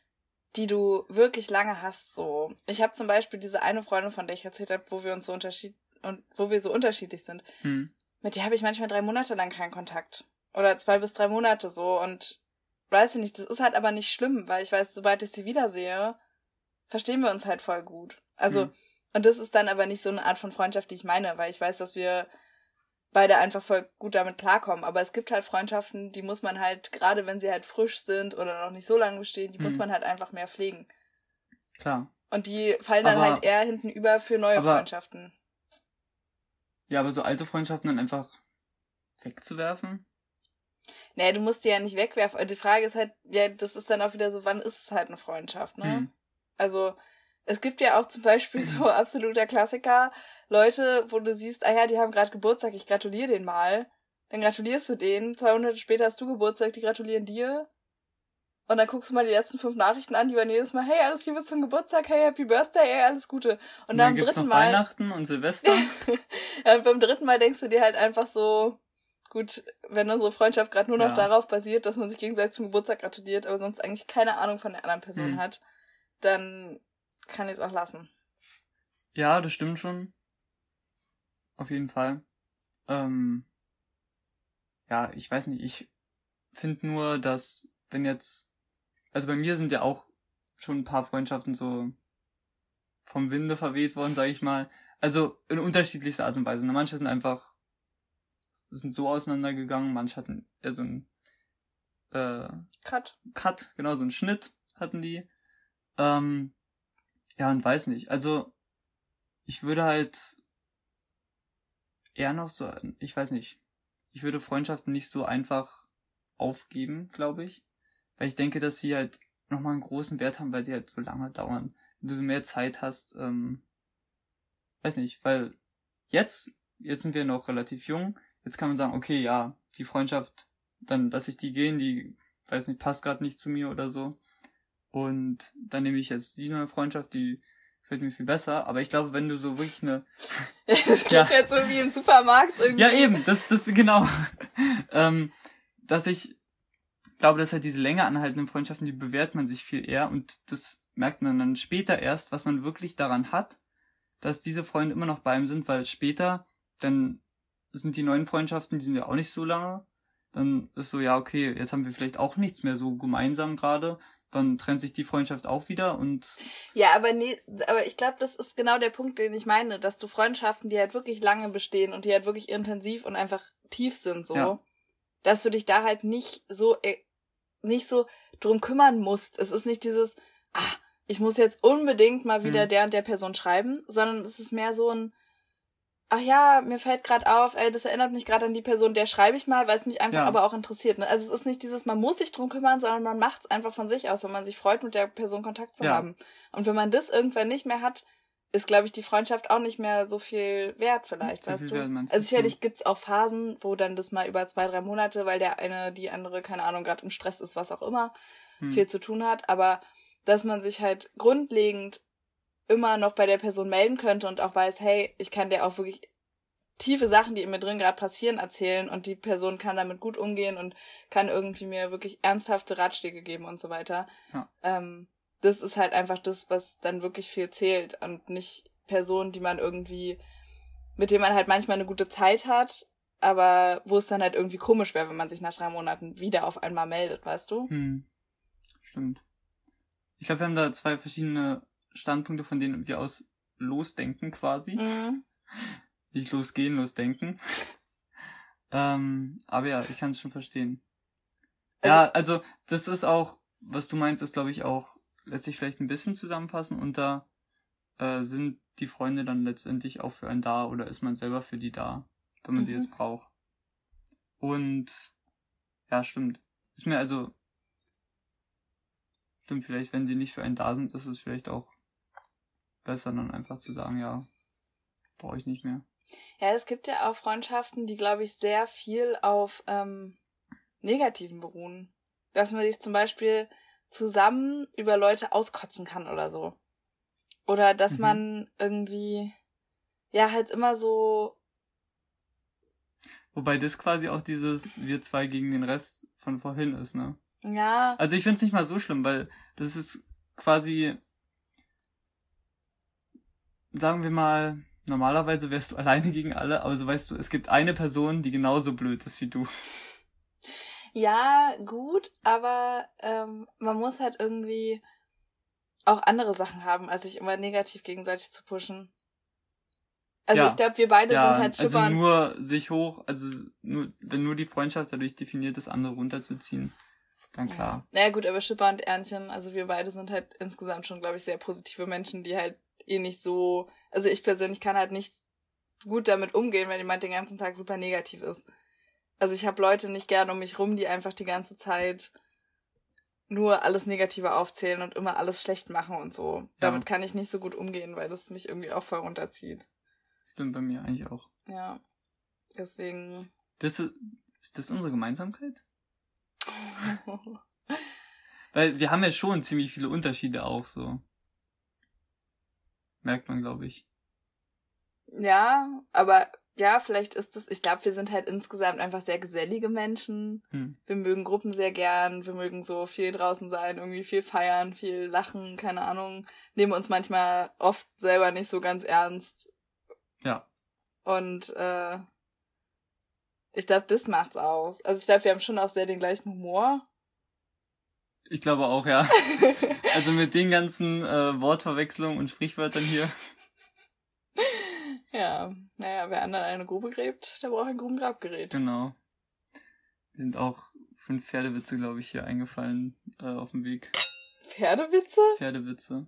die du wirklich lange hast, so. Ich habe zum Beispiel diese eine Freundin, von der ich erzählt habe, wo wir uns so unterschied und wo wir so unterschiedlich sind. Hm. Mit der habe ich manchmal drei Monate lang keinen Kontakt. Oder zwei bis drei Monate so und weiß ich nicht, das ist halt aber nicht schlimm, weil ich weiß, sobald ich sie wiedersehe, verstehen wir uns halt voll gut. Also, Mhm. und das ist dann aber nicht so eine Art von Freundschaft, die ich meine, weil ich weiß, dass wir beide einfach voll gut damit klarkommen. Aber es gibt halt Freundschaften, die muss man halt, gerade wenn sie halt frisch sind oder noch nicht so lange bestehen, die muss Mhm. man halt einfach mehr pflegen. Klar. Und die fallen dann Aber- halt eher hinten über für neue aber- Freundschaften. Ja, aber so alte Freundschaften dann einfach wegzuwerfen? Nee, du musst die ja nicht wegwerfen. Die Frage ist halt, ja, das ist dann auch wieder so, wann ist es halt eine Freundschaft, ne? Hm. Also, es gibt ja auch zum Beispiel so absoluter Klassiker, Leute, wo du siehst, ah ja, die haben gerade Geburtstag, ich gratuliere denen mal. Dann gratulierst du denen, zwei Monate später hast du Geburtstag, die gratulieren dir. Und dann guckst du mal die letzten fünf Nachrichten an, die waren jedes Mal, hey, alles Liebe zum Geburtstag, hey, Happy Birthday, hey, alles Gute. Und dann am gibt's dritten noch Mal, Weihnachten und Silvester. ja, und beim dritten Mal denkst du dir halt einfach so, gut, wenn unsere Freundschaft gerade nur noch Ja. darauf basiert, dass man sich gegenseitig zum Geburtstag gratuliert, aber sonst eigentlich keine Ahnung von der anderen Person Hm. hat, dann kann ich es auch lassen. Ja, das stimmt schon. Auf jeden Fall. Ähm, ja, ich weiß nicht, ich finde nur, dass wenn jetzt, also bei mir sind ja auch schon ein paar Freundschaften so vom Winde verweht worden, sage ich mal. Also in unterschiedlichster Art und Weise. Ne? Manche sind einfach, sind so auseinandergegangen, manche hatten eher so ein äh, Cut. Cut, genau, so einen Schnitt hatten die. Ähm, ja, und weiß nicht. Also, ich würde halt eher noch so, ich weiß nicht. Ich würde Freundschaften nicht so einfach aufgeben, glaube ich. Weil ich denke, dass sie halt nochmal einen großen Wert haben, weil sie halt so lange dauern. Wenn du mehr Zeit hast, ähm, weiß nicht, weil jetzt, jetzt sind wir noch relativ jung, jetzt kann man sagen, okay, ja, die Freundschaft, dann lasse ich die gehen, die, weiß nicht, passt gerade nicht zu mir oder so. Und dann nehme ich jetzt die neue Freundschaft, die gefällt mir viel besser. Aber ich glaube, wenn du so wirklich eine Das klingt Ja. jetzt so wie im Supermarkt irgendwie. ja, eben, das, das, genau. ähm, dass ich glaube, dass halt diese länger anhaltenden Freundschaften, die bewährt man sich viel eher und das merkt man dann später erst, was man wirklich daran hat, dass diese Freunde immer noch bei ihm sind, weil später, dann sind die neuen Freundschaften, die sind ja auch nicht so lange, dann ist so, ja, okay, jetzt haben wir vielleicht auch nichts mehr so gemeinsam gerade, dann trennt sich die Freundschaft auch wieder und Ja, aber nee, aber ich glaube, das ist genau der Punkt, den ich meine, dass du Freundschaften, die halt wirklich lange bestehen und die halt wirklich intensiv und einfach tief sind, so, Ja. dass du dich da halt nicht so, äh, nicht so drum kümmern musst. Es ist nicht dieses, ah, ich muss jetzt unbedingt mal wieder Hm. der und der Person schreiben, sondern es ist mehr so ein, ach ja, mir fällt gerade auf, ey, das erinnert mich gerade an die Person, der schreibe ich mal, weil es mich einfach Ja. aber auch interessiert. Ne? Also es ist nicht dieses, man muss sich drum kümmern, sondern man macht es einfach von sich aus, wenn man sich freut, mit der Person Kontakt zu Ja. haben. Und wenn man das irgendwann nicht mehr hat, ist, glaube ich, die Freundschaft auch nicht mehr so viel wert vielleicht, So weißt du? wert, also sicherlich gibt's auch Phasen, wo dann das mal über zwei, drei Monate, weil der eine, die andere, keine Ahnung, gerade im Stress ist, was auch immer, hm, viel zu tun hat, aber dass man sich halt grundlegend immer noch bei der Person melden könnte und auch weiß, hey, ich kann dir auch wirklich tiefe Sachen, die in mir drin gerade passieren, erzählen und die Person kann damit gut umgehen und kann irgendwie mir wirklich ernsthafte Ratschläge geben und so weiter. Ja. Ähm, das ist halt einfach das, was dann wirklich viel zählt und nicht Personen, die man irgendwie, mit denen man halt manchmal eine gute Zeit hat, aber wo es dann halt irgendwie komisch wäre, wenn man sich nach drei Monaten wieder auf einmal meldet, weißt du? Hm. Stimmt. Ich glaube, wir haben da zwei verschiedene Standpunkte, von denen wir aus losdenken quasi. Mhm. Nicht losgehen, losdenken. ähm, aber ja, ich kann es schon verstehen. Also, ja, also das ist auch, was du meinst, ist glaube ich auch, lässt sich vielleicht ein bisschen zusammenfassen und da äh, sind die Freunde dann letztendlich auch für einen da oder ist man selber für die da, wenn man mhm. sie jetzt braucht. Und ja, stimmt. Ist mir also stimmt vielleicht, wenn sie nicht für einen da sind, ist es vielleicht auch besser, dann einfach zu sagen, ja, brauche ich nicht mehr. Ja, es gibt ja auch Freundschaften, die, glaube ich, sehr viel auf ähm, Negativen beruhen. Dass man sich zum Beispiel zusammen über Leute auskotzen kann oder so. Oder dass mhm. man irgendwie, ja, halt immer so. Wobei das quasi auch dieses wir zwei gegen den Rest von vorhin ist, ne? Ja. Also ich find's nicht mal so schlimm, weil das ist quasi, sagen wir mal, normalerweise wärst du alleine gegen alle, aber so weißt du, es gibt eine Person, die genauso blöd ist wie du. Ja, gut, aber ähm, man muss halt irgendwie auch andere Sachen haben, als sich immer negativ gegenseitig zu pushen. Also ja. ich glaube, wir beide ja, sind halt Schipper. Also nur sich hoch, also nur, wenn nur die Freundschaft dadurch definiert ist, andere runterzuziehen, dann klar. Ja. Naja gut, aber Schipper und Ernchen, also wir beide sind halt insgesamt schon, glaube ich, sehr positive Menschen, die halt eh nicht so, also ich persönlich kann halt nicht gut damit umgehen, wenn jemand den ganzen Tag super negativ ist. Also ich habe Leute nicht gern um mich rum, die einfach die ganze Zeit nur alles Negative aufzählen und immer alles schlecht machen und so. Ja. Damit kann ich nicht so gut umgehen, weil das mich irgendwie auch voll runterzieht. Stimmt bei mir eigentlich auch. Ja. Deswegen. Das ist, ist das unsere Gemeinsamkeit? weil wir haben ja schon ziemlich viele Unterschiede auch so. Merkt man, glaube ich. Ja, aber ja, vielleicht ist es, ich glaube, wir sind halt insgesamt einfach sehr gesellige Menschen. Hm. Wir mögen Gruppen sehr gern, wir mögen so viel draußen sein, irgendwie viel feiern, viel lachen, keine Ahnung. Nehmen uns manchmal oft selber nicht so ganz ernst. Ja. Und äh, ich glaube, das macht's aus. Also ich glaube, wir haben schon auch sehr den gleichen Humor. Ich glaube auch, ja. also mit den ganzen äh, Wortverwechslungen und Sprichwörtern hier. Ja, naja, wer anderen eine Grube gräbt, der braucht ein Grubengrabgerät. Genau. Wir sind auch fünf Pferdewitze, glaube ich, hier eingefallen äh, auf dem Weg. Pferdewitze? Pferdewitze.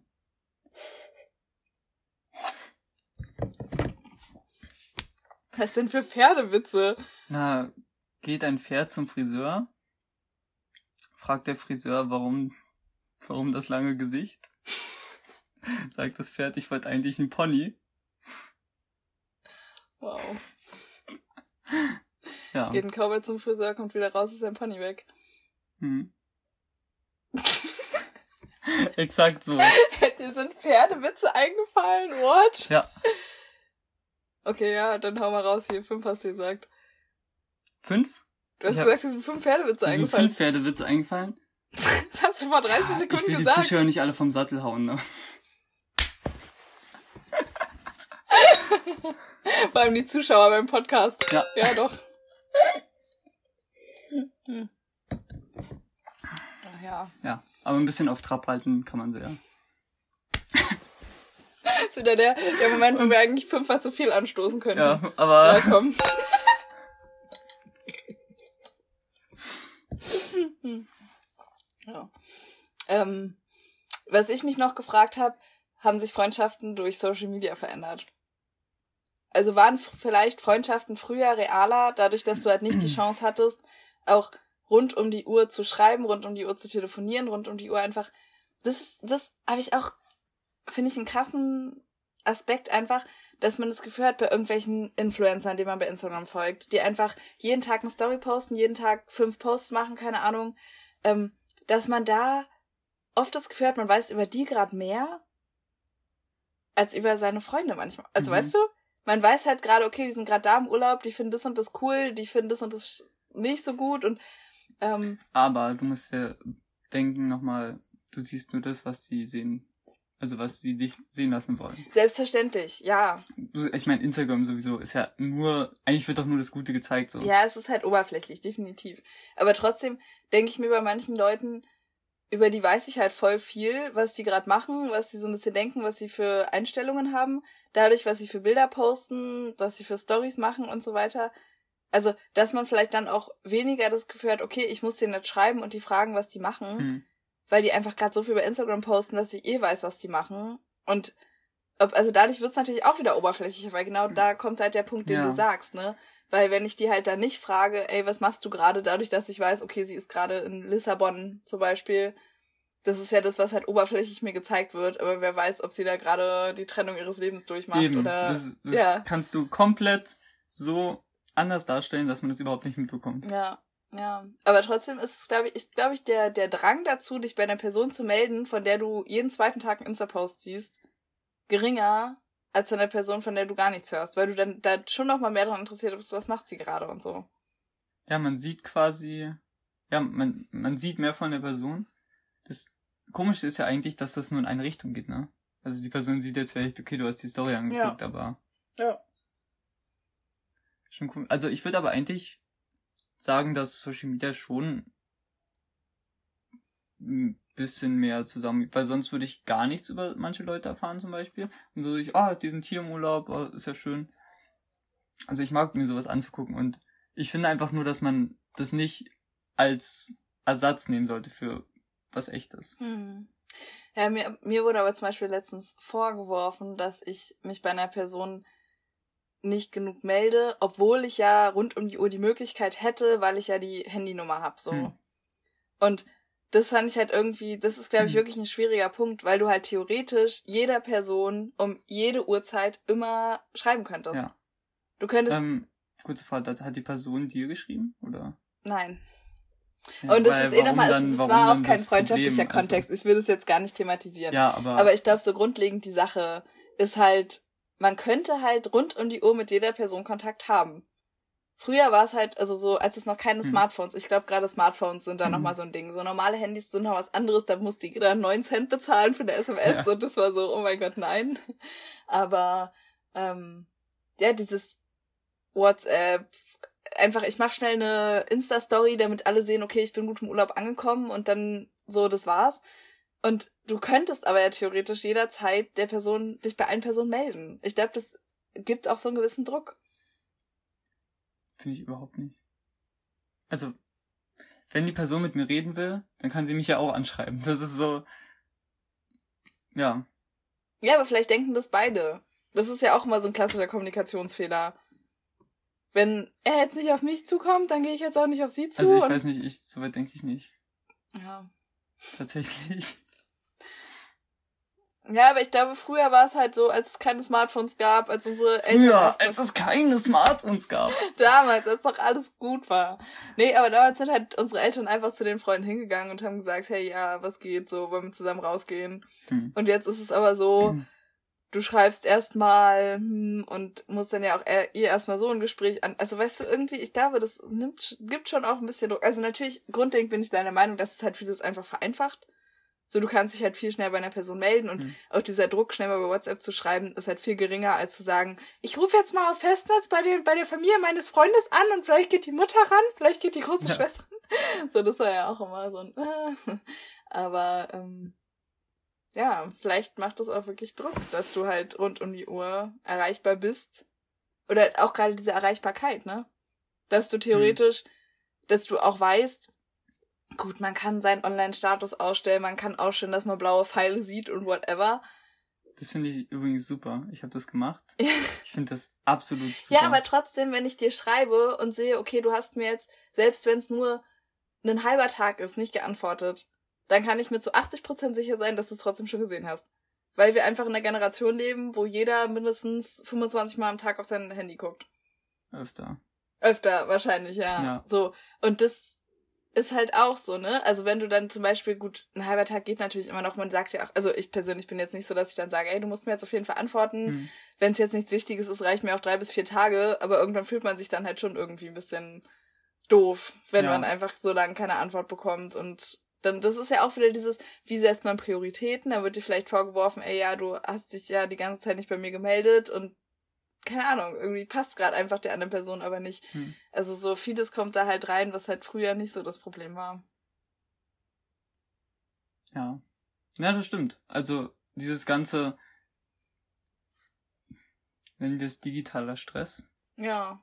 Was denn für Pferdewitze? Na, geht ein Pferd zum Friseur? Fragt der Friseur, warum, warum das lange Gesicht? Sagt das Pferd, ich wollte eigentlich ein Pony. Wow. Ja. Geht ein Cowboy zum Friseur, kommt wieder raus, ist sein Pony weg. Hm. Exakt so. Dir sind Pferdewitze eingefallen, what? Ja. Okay, ja, dann hau mal raus hier. Fünf hast du gesagt. Fünf? Du hast ich gesagt, dir sind fünf Pferdewitze eingefallen. Sind fünf Pferdewitze eingefallen? das hast du vor 30 Sekunden gesagt. Ich will gesagt. die Zuschauer nicht alle vom Sattel hauen, ne? Vor allem die Zuschauer beim Podcast. Ja. Ja, doch. Ach, ja. Ja, aber ein bisschen auf Trab halten kann man sehr. Das ist wieder der, der Moment, wo wir eigentlich fünfmal zu viel anstoßen können. Ja, aber. Ja, komm. ja. Ähm, was ich mich noch gefragt habe, haben sich Freundschaften durch Social Media verändert? Also waren vielleicht Freundschaften früher realer, dadurch, dass du halt nicht die Chance hattest, auch rund um die Uhr zu schreiben, rund um die Uhr zu telefonieren, rund um die Uhr einfach. Das, das habe ich auch, finde ich, einen krassen Aspekt einfach, dass man das Gefühl hat bei irgendwelchen Influencern, die man bei Instagram folgt, die einfach jeden Tag eine Story posten, jeden Tag fünf Posts machen, keine Ahnung, ähm, dass man da oft das Gefühl hat, man weiß über die gerade mehr als über seine Freunde manchmal. Also mhm. weißt du, man weiß halt gerade, okay, die sind gerade da im Urlaub, die finden das und das cool, die finden das und das nicht so gut und ähm, Aber du musst ja denken nochmal, du siehst nur das, was die sehen. Also was die dich sehen lassen wollen. Selbstverständlich, ja. Ich meine, Instagram sowieso ist ja nur, eigentlich wird doch nur das Gute gezeigt so. Ja, es ist halt oberflächlich, definitiv. Aber trotzdem denke ich mir bei manchen Leuten, über die weiß ich halt voll viel, was die gerade machen, was sie so ein bisschen denken, was sie für Einstellungen haben, dadurch, was sie für Bilder posten, was sie für Stories machen und so weiter. Also, dass man vielleicht dann auch weniger das Gefühl hat, okay, ich muss denen nicht schreiben und die fragen, was die machen, hm. Weil die einfach gerade so viel bei Instagram posten, dass ich eh weiß, was die machen. Und ob, also dadurch wird's natürlich auch wieder oberflächlicher, weil genau da kommt halt der Punkt, den ja. du sagst, ne? Weil wenn ich die halt dann nicht frage, ey, was machst du gerade, dadurch, dass ich weiß, okay, sie ist gerade in Lissabon zum Beispiel, das ist ja das, was halt oberflächlich mir gezeigt wird, aber wer weiß, ob sie da gerade die Trennung ihres Lebens durchmacht Eben. oder. Das, das ja. kannst du komplett so anders darstellen, dass man das überhaupt nicht mitbekommt. Ja, ja. Aber trotzdem ist es, glaube ich, ist, glaube ich, der, der Drang dazu, dich bei einer Person zu melden, von der du jeden zweiten Tag einen Insta-Post siehst, geringer als der Person, von der du gar nichts hörst, weil du dann da schon noch mal mehr daran interessiert bist, was macht sie gerade und so. Ja, man sieht quasi, ja, man, man sieht mehr von der Person. Das Komische ist ja eigentlich, dass das nur in eine Richtung geht, ne? Also die Person sieht jetzt vielleicht, okay, du hast die Story angeguckt, ja. aber. Ja. Schon cool. Also ich würde aber eigentlich sagen, dass Social Media schon ein bisschen mehr zusammen, weil sonst würde ich gar nichts über manche Leute erfahren zum Beispiel. Und so ich, ah, die sind hier im Urlaub, oh, ist ja schön. Also ich mag mir sowas anzugucken und ich finde einfach nur, dass man das nicht als Ersatz nehmen sollte für was echtes. Hm. Ja, mir, mir wurde aber zum Beispiel letztens vorgeworfen, dass ich mich bei einer Person nicht genug melde, obwohl ich ja rund um die Uhr die Möglichkeit hätte, weil ich ja die Handynummer hab, so. Hm. Und das fand ich halt irgendwie, das ist, glaube ich, hm. wirklich ein schwieriger Punkt, weil du halt theoretisch jeder Person um jede Uhrzeit immer schreiben könntest. Ja. Du könntest. Ähm, kurze Frage, hat die Person dir geschrieben, oder? Nein. Ja, und das ist eh nochmal, es, es war auch kein freundschaftlicher Problem, Kontext. Also, ich will das jetzt gar nicht thematisieren. Ja, aber. Aber ich glaube, so grundlegend die Sache ist halt, man könnte halt rund um die Uhr mit jeder Person Kontakt haben. Früher war es halt, also so, als es noch keine hm. Smartphones, ich glaube gerade Smartphones sind da mhm. nochmal so ein Ding. So normale Handys sind noch was anderes, da musste jeder 9 Cent bezahlen für eine SMS ja. und das war so, oh mein Gott, nein. Aber ähm, ja, dieses WhatsApp, einfach, ich mach schnell eine Insta-Story, damit alle sehen, okay, ich bin gut im Urlaub angekommen und dann so, das war's. Und du könntest aber ja theoretisch jederzeit der Person, dich bei einer Person melden. Ich glaube, das gibt auch so einen gewissen Druck. Finde ich überhaupt nicht. Also, wenn die Person mit mir reden will, dann kann sie mich ja auch anschreiben. Das ist so, ja. Ja, aber vielleicht denken das beide. Das ist ja auch immer so ein klassischer Kommunikationsfehler. Wenn er jetzt nicht auf mich zukommt, dann gehe ich jetzt auch nicht auf sie zu. Also ich weiß nicht, ich, soweit denke ich nicht. Ja. Tatsächlich. Ja, aber ich glaube, früher war es halt so, als es keine Smartphones gab, als unsere Eltern. Ja, als es keine Smartphones gab. damals, als doch alles gut war. Nee, aber damals sind halt unsere Eltern einfach zu den Freunden hingegangen und haben gesagt, hey, ja, was geht so, wollen wir zusammen rausgehen? Hm. Und jetzt ist es aber so, hm. du schreibst erstmal hm, und musst dann ja auch ihr erstmal so ein Gespräch an. Also weißt du, irgendwie, ich glaube, das nimmt, gibt schon auch ein bisschen Druck. Also natürlich, grundlegend bin ich deiner Meinung, dass es halt vieles einfach vereinfacht. So, du kannst dich halt viel schneller bei einer Person melden und mhm. auch dieser Druck, schnell mal bei WhatsApp zu schreiben, ist halt viel geringer, als zu sagen, ich rufe jetzt mal auf Festnetz bei der, bei der Familie meines Freundes an und vielleicht geht die Mutter ran, vielleicht geht die große ja. Schwester ran. So, das war ja auch immer so ein, aber, ähm, ja, vielleicht macht das auch wirklich Druck, dass du halt rund um die Uhr erreichbar bist. Oder auch gerade diese Erreichbarkeit, ne? Dass du theoretisch, mhm. dass du auch weißt, Gut, man kann seinen Online-Status ausstellen, man kann ausstellen, dass man blaue Pfeile sieht und whatever. Das finde ich übrigens super. Ich habe das gemacht. ich finde das absolut super. Ja, aber trotzdem, wenn ich dir schreibe und sehe, okay, du hast mir jetzt, selbst wenn es nur ein halber Tag ist, nicht geantwortet, dann kann ich mir zu 80% sicher sein, dass du es trotzdem schon gesehen hast. Weil wir einfach in einer Generation leben, wo jeder mindestens 25 Mal am Tag auf sein Handy guckt. Öfter. Öfter, wahrscheinlich, ja. ja. So. Und das ist halt auch so, ne? Also wenn du dann zum Beispiel, gut, ein halber Tag geht natürlich immer noch, man sagt ja auch, also ich persönlich bin jetzt nicht so, dass ich dann sage, ey, du musst mir jetzt auf jeden Fall antworten. Mhm. Wenn es jetzt nichts Wichtiges ist, reicht mir auch drei bis vier Tage, aber irgendwann fühlt man sich dann halt schon irgendwie ein bisschen doof, wenn ja. man einfach so lange keine Antwort bekommt und dann, das ist ja auch wieder dieses, wie setzt man Prioritäten? Da wird dir vielleicht vorgeworfen, ey, ja, du hast dich ja die ganze Zeit nicht bei mir gemeldet und keine Ahnung, irgendwie passt gerade einfach der anderen Person aber nicht. Hm. Also so vieles kommt da halt rein, was halt früher nicht so das Problem war. Ja. Ja, das stimmt. Also dieses ganze, nennen wir es digitaler Stress. Ja.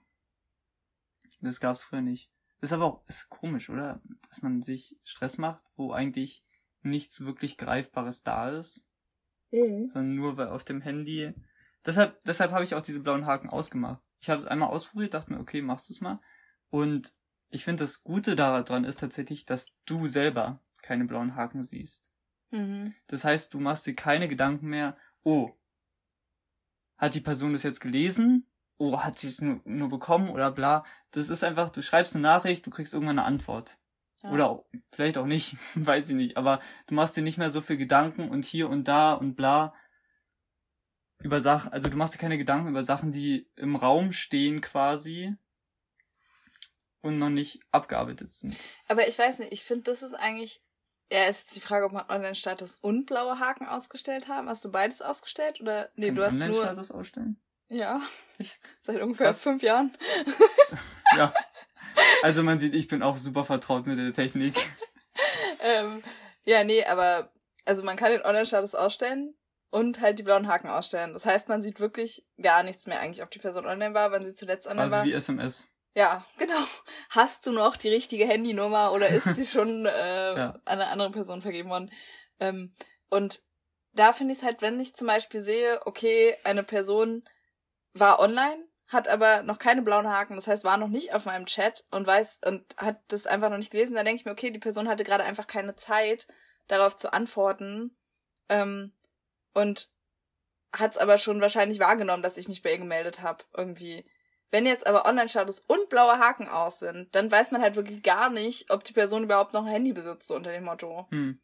Das gab's früher nicht. Das ist aber auch ist komisch, oder? Dass man sich Stress macht, wo eigentlich nichts wirklich Greifbares da ist. Mhm. Sondern nur weil auf dem Handy Deshalb, deshalb habe ich auch diese blauen Haken ausgemacht. Ich habe es einmal ausprobiert, dachte mir, okay, machst du es mal. Und ich finde, das Gute daran ist tatsächlich, dass du selber keine blauen Haken siehst. Mhm. Das heißt, du machst dir keine Gedanken mehr, oh, hat die Person das jetzt gelesen? Oh, hat sie es nur, nur bekommen oder bla. Das ist einfach, du schreibst eine Nachricht, du kriegst irgendwann eine Antwort. Ja. Oder auch, vielleicht auch nicht, weiß ich nicht. Aber du machst dir nicht mehr so viel Gedanken und hier und da und bla über Sachen, also du machst dir keine Gedanken über Sachen, die im Raum stehen quasi und noch nicht abgearbeitet sind. Aber ich weiß nicht, ich finde, das ist eigentlich, ja, ist jetzt die Frage, ob man Online-Status und blaue Haken ausgestellt haben. Hast du beides ausgestellt oder, nee, Kann du hast Online nur... Online-Status ausstellen? Ja. Echt? Seit ungefähr Krass. fünf Jahren. ja. Also man sieht, ich bin auch super vertraut mit der Technik. ähm, ja, nee, aber, also man kann den Online-Status ausstellen und halt die blauen Haken ausstellen. Das heißt, man sieht wirklich gar nichts mehr eigentlich, ob die Person online war, wann sie zuletzt online also war. Also wie SMS. Ja, genau. Hast du noch die richtige Handynummer oder ist sie schon äh, ja. an eine andere Person vergeben worden? Ähm, und da finde ich es halt, wenn ich zum Beispiel sehe, okay, eine Person war online, hat aber noch keine blauen Haken, das heißt, war noch nicht auf meinem Chat und weiß und hat das einfach noch nicht gelesen, dann denke ich mir, okay, die Person hatte gerade einfach keine Zeit, darauf zu antworten. Ähm, und hat's aber schon wahrscheinlich wahrgenommen, dass ich mich bei ihr gemeldet habe, irgendwie. Wenn jetzt aber Online-Status und blaue Haken aus sind, dann weiß man halt wirklich gar nicht, ob die Person überhaupt noch ein Handy besitzt, so unter dem Motto. Hm.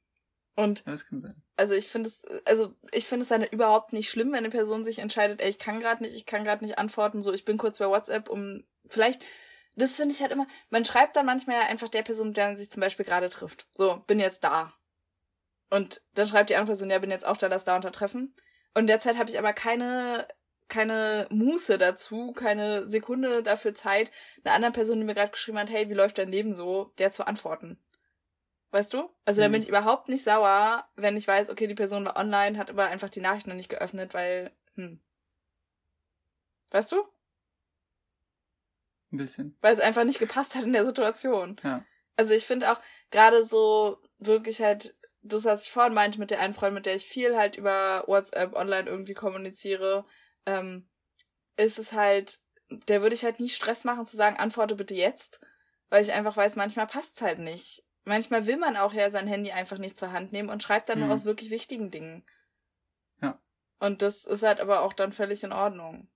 Und das kann sein. also ich finde es, also ich finde es dann überhaupt nicht schlimm, wenn eine Person sich entscheidet, ey, ich kann gerade nicht, ich kann gerade nicht antworten, so ich bin kurz bei WhatsApp, um vielleicht, das finde ich halt immer, man schreibt dann manchmal ja einfach der Person, mit der man sich zum Beispiel gerade trifft. So, bin jetzt da. Und dann schreibt die andere Person, ja, bin jetzt auch da, lass da untertreffen. Und derzeit habe ich aber keine keine Muße dazu, keine Sekunde dafür Zeit, einer anderen Person, die mir gerade geschrieben hat, hey, wie läuft dein Leben so, der zu antworten. Weißt du? Also mhm. da bin ich überhaupt nicht sauer, wenn ich weiß, okay, die Person war online, hat aber einfach die Nachricht noch nicht geöffnet, weil, hm. Weißt du? Ein bisschen. Weil es einfach nicht gepasst hat in der Situation. Ja. Also ich finde auch gerade so wirklich halt das, was ich vorhin meinte mit der einen Freundin, mit der ich viel halt über WhatsApp online irgendwie kommuniziere, ähm, ist es halt, der würde ich halt nie Stress machen zu sagen, antworte bitte jetzt, weil ich einfach weiß, manchmal passt's halt nicht. Manchmal will man auch ja sein Handy einfach nicht zur Hand nehmen und schreibt dann mhm. nur aus wirklich wichtigen Dingen. Ja. Und das ist halt aber auch dann völlig in Ordnung.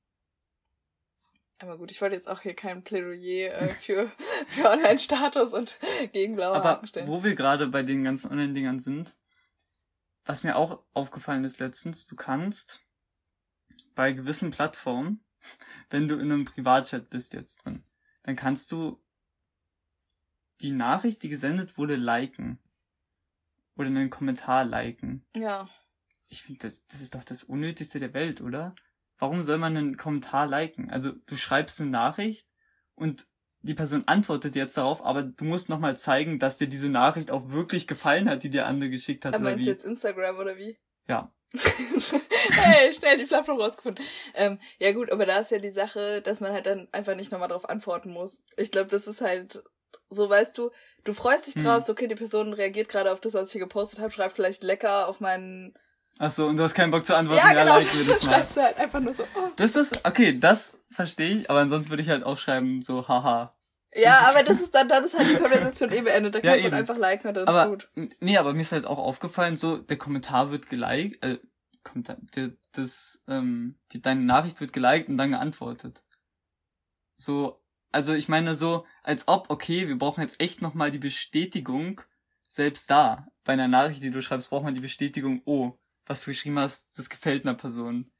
Aber gut, ich wollte jetzt auch hier kein Plädoyer äh, für, für Online-Status und gegen blaue Aber Haken stellen. Wo wir gerade bei den ganzen Online-Dingern sind, was mir auch aufgefallen ist letztens, du kannst bei gewissen Plattformen, wenn du in einem Privatchat bist jetzt drin, dann kannst du die Nachricht, die gesendet wurde, liken. Oder einen Kommentar liken. Ja. Ich finde, das, das ist doch das Unnötigste der Welt, oder? Warum soll man einen Kommentar liken? Also du schreibst eine Nachricht und die Person antwortet jetzt darauf, aber du musst nochmal zeigen, dass dir diese Nachricht auch wirklich gefallen hat, die dir andere geschickt hat. Aber meinst du jetzt Instagram oder wie? Ja. hey, schnell die Plattform rausgefunden. Ähm, ja gut, aber da ist ja die Sache, dass man halt dann einfach nicht nochmal drauf antworten muss. Ich glaube, das ist halt so, weißt du, du freust dich hm. drauf, so, okay, die Person reagiert gerade auf das, was ich hier gepostet habe, schreibt vielleicht lecker auf meinen Ach so, und du hast keinen Bock zu antworten. Ja, genau. Ja, like das schreibst du halt einfach nur so. Oh, das ist, okay, das verstehe ich, aber ansonsten würde ich halt aufschreiben, so, haha. Ja, aber das ist dann, dann ist halt die Konversation eh beendet. Da kannst ja, du einfach liken und dann aber, ist gut. Nee, aber mir ist halt auch aufgefallen, so, der Kommentar wird geliked, äh, Kommentar, der, das, ähm, die, deine Nachricht wird geliked und dann geantwortet. So, also ich meine so, als ob, okay, wir brauchen jetzt echt nochmal die Bestätigung, selbst da, bei einer Nachricht, die du schreibst, braucht man die Bestätigung, oh, was du geschrieben hast, das gefällt einer Person.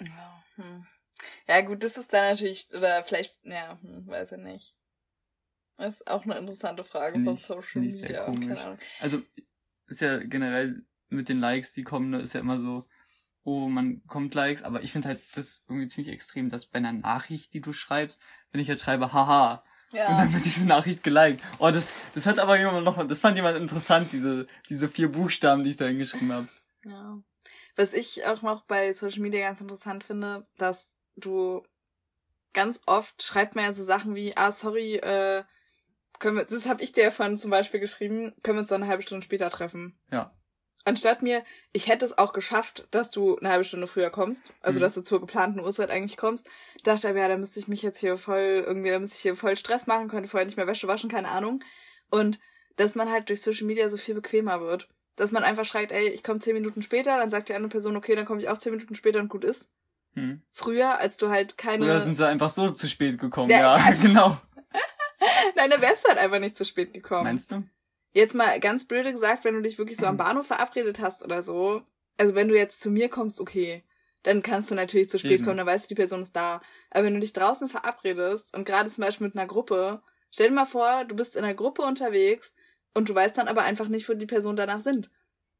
Ja, hm. ja gut, das ist dann natürlich, oder vielleicht, ja, hm, weiß ich nicht. Das ist auch eine interessante Frage von Social find ich sehr Media. komisch. Keine Ahnung. Also, ist ja generell mit den Likes, die kommen, ne, ist ja immer so, oh, man kommt Likes, aber ich finde halt das irgendwie ziemlich extrem, dass bei einer Nachricht, die du schreibst, wenn ich jetzt schreibe, haha, und Ja, dann wird diese Nachricht geliked. Oh, das, das hat aber jemand noch, das fand jemand interessant, diese, diese vier Buchstaben, die ich da hingeschrieben habe. Ja. Was ich auch noch bei Social Media ganz interessant finde, dass du ganz oft schreibt man ja so Sachen wie, ah, sorry, äh, können wir, das habe ich dir ja vorhin zum Beispiel geschrieben, können wir uns dann eine halbe Stunde später treffen. Ja. Anstatt mir, ich hätte es auch geschafft, dass du eine halbe Stunde früher kommst, also Mhm. dass du zur geplanten Uhrzeit eigentlich kommst, dachte aber, ja, da müsste ich mich jetzt hier voll, irgendwie, da müsste ich hier voll Stress machen, könnte vorher nicht mehr Wäsche waschen, keine Ahnung. Und dass man halt durch Social Media so viel bequemer wird. Dass man einfach schreibt, ey, ich komme zehn Minuten später, dann sagt die andere Person, okay, dann komme ich auch zehn Minuten später und gut ist. Hm. Früher, als du halt keine. Früher sind sie einfach so zu spät gekommen, Ja, ja, genau. Nein, da wärst du halt einfach nicht zu spät gekommen. Meinst du? Jetzt mal ganz blöde gesagt, wenn du dich wirklich so am Bahnhof verabredet hast oder so, also wenn du jetzt zu mir kommst, okay, dann kannst du natürlich zu spät Eben. kommen, dann weißt du, die Person ist da. Aber wenn du dich draußen verabredest und gerade zum Beispiel mit einer Gruppe, stell dir mal vor, du bist in einer Gruppe unterwegs und du weißt dann aber einfach nicht, wo die Personen danach sind.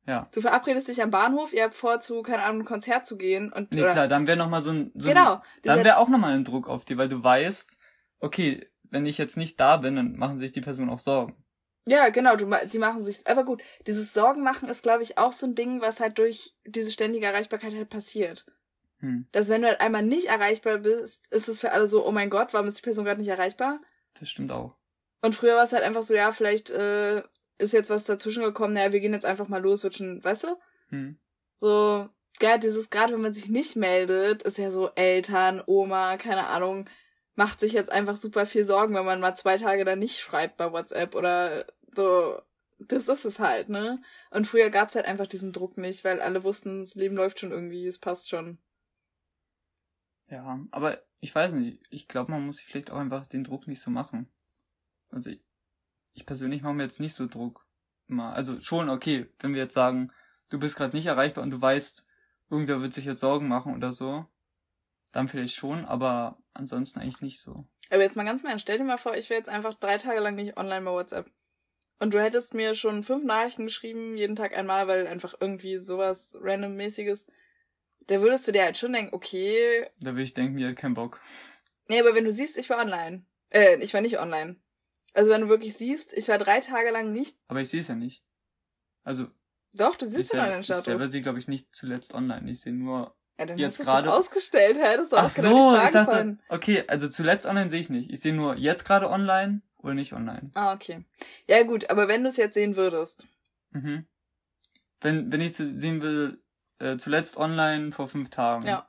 Ja. Du verabredest dich am Bahnhof, ihr habt vor, zu, keine Ahnung, ein Konzert zu gehen und Nee, oder, klar, dann wäre noch mal so ein, so genau. ein dann wäre auch noch mal ein Druck auf dir, weil du weißt, okay, wenn ich jetzt nicht da bin, dann machen sich die Personen auch Sorgen. Ja, genau, du, die machen sich, aber gut, dieses Sorgen machen ist, glaube ich, auch so ein Ding, was halt durch diese ständige Erreichbarkeit halt passiert. Hm, Dass wenn du halt einmal nicht erreichbar bist, ist es für alle so, oh mein Gott, warum ist die Person gerade nicht erreichbar? das stimmt auch. Und früher war es halt einfach so, ja, vielleicht äh, ist jetzt was dazwischen gekommen, naja, wir gehen jetzt einfach mal los, wird schon, weißt du? Hm. So, ja, dieses, gerade wenn man sich nicht meldet, ist ja so Eltern, Oma, keine Ahnung, macht sich jetzt einfach super viel Sorgen, wenn man mal zwei Tage da nicht schreibt bei WhatsApp oder so. Das ist es halt, ne? Und früher gab's halt einfach diesen Druck nicht, weil alle wussten, das Leben läuft schon irgendwie, es passt schon. Ja, aber ich weiß nicht. Ich glaube, man muss sich vielleicht auch einfach den Druck nicht so machen. Also ich, ich persönlich mache mir jetzt nicht so Druck immer. Also schon okay, wenn wir jetzt sagen, du bist gerade nicht erreichbar und du weißt, irgendwer wird sich jetzt Sorgen machen oder so, dann vielleicht schon, aber ansonsten eigentlich nicht so. Aber jetzt mal ganz mal, stell dir mal vor, ich wäre jetzt einfach drei Tage lang nicht online bei WhatsApp. Und du hättest mir schon fünf Nachrichten geschrieben, jeden Tag einmal, weil einfach irgendwie sowas randommäßiges. Da würdest du dir halt schon denken, okay, Da würde ich denken, die hat keinen Bock. Nee, aber wenn du siehst, ich war online. Äh, ich war nicht online. Also wenn du wirklich siehst, ich war drei Tage lang nicht. Aber ich sehe es ja nicht. Also Doch, du siehst den sel- online ich selber Status. sehe, glaube ich, nicht zuletzt online. Ich sehe nur. Ja, dann jetzt hast du es doch gerade- ausgestellt, hä? Das ist doch Ach genau so, ich dachte, von. okay, also zuletzt online sehe ich nicht. Ich sehe nur jetzt gerade online oder nicht online. Ah, okay. Ja gut, aber wenn du es jetzt sehen würdest. Mhm. Wenn, wenn ich zu sehen will, äh, zuletzt online vor fünf Tagen. Ja.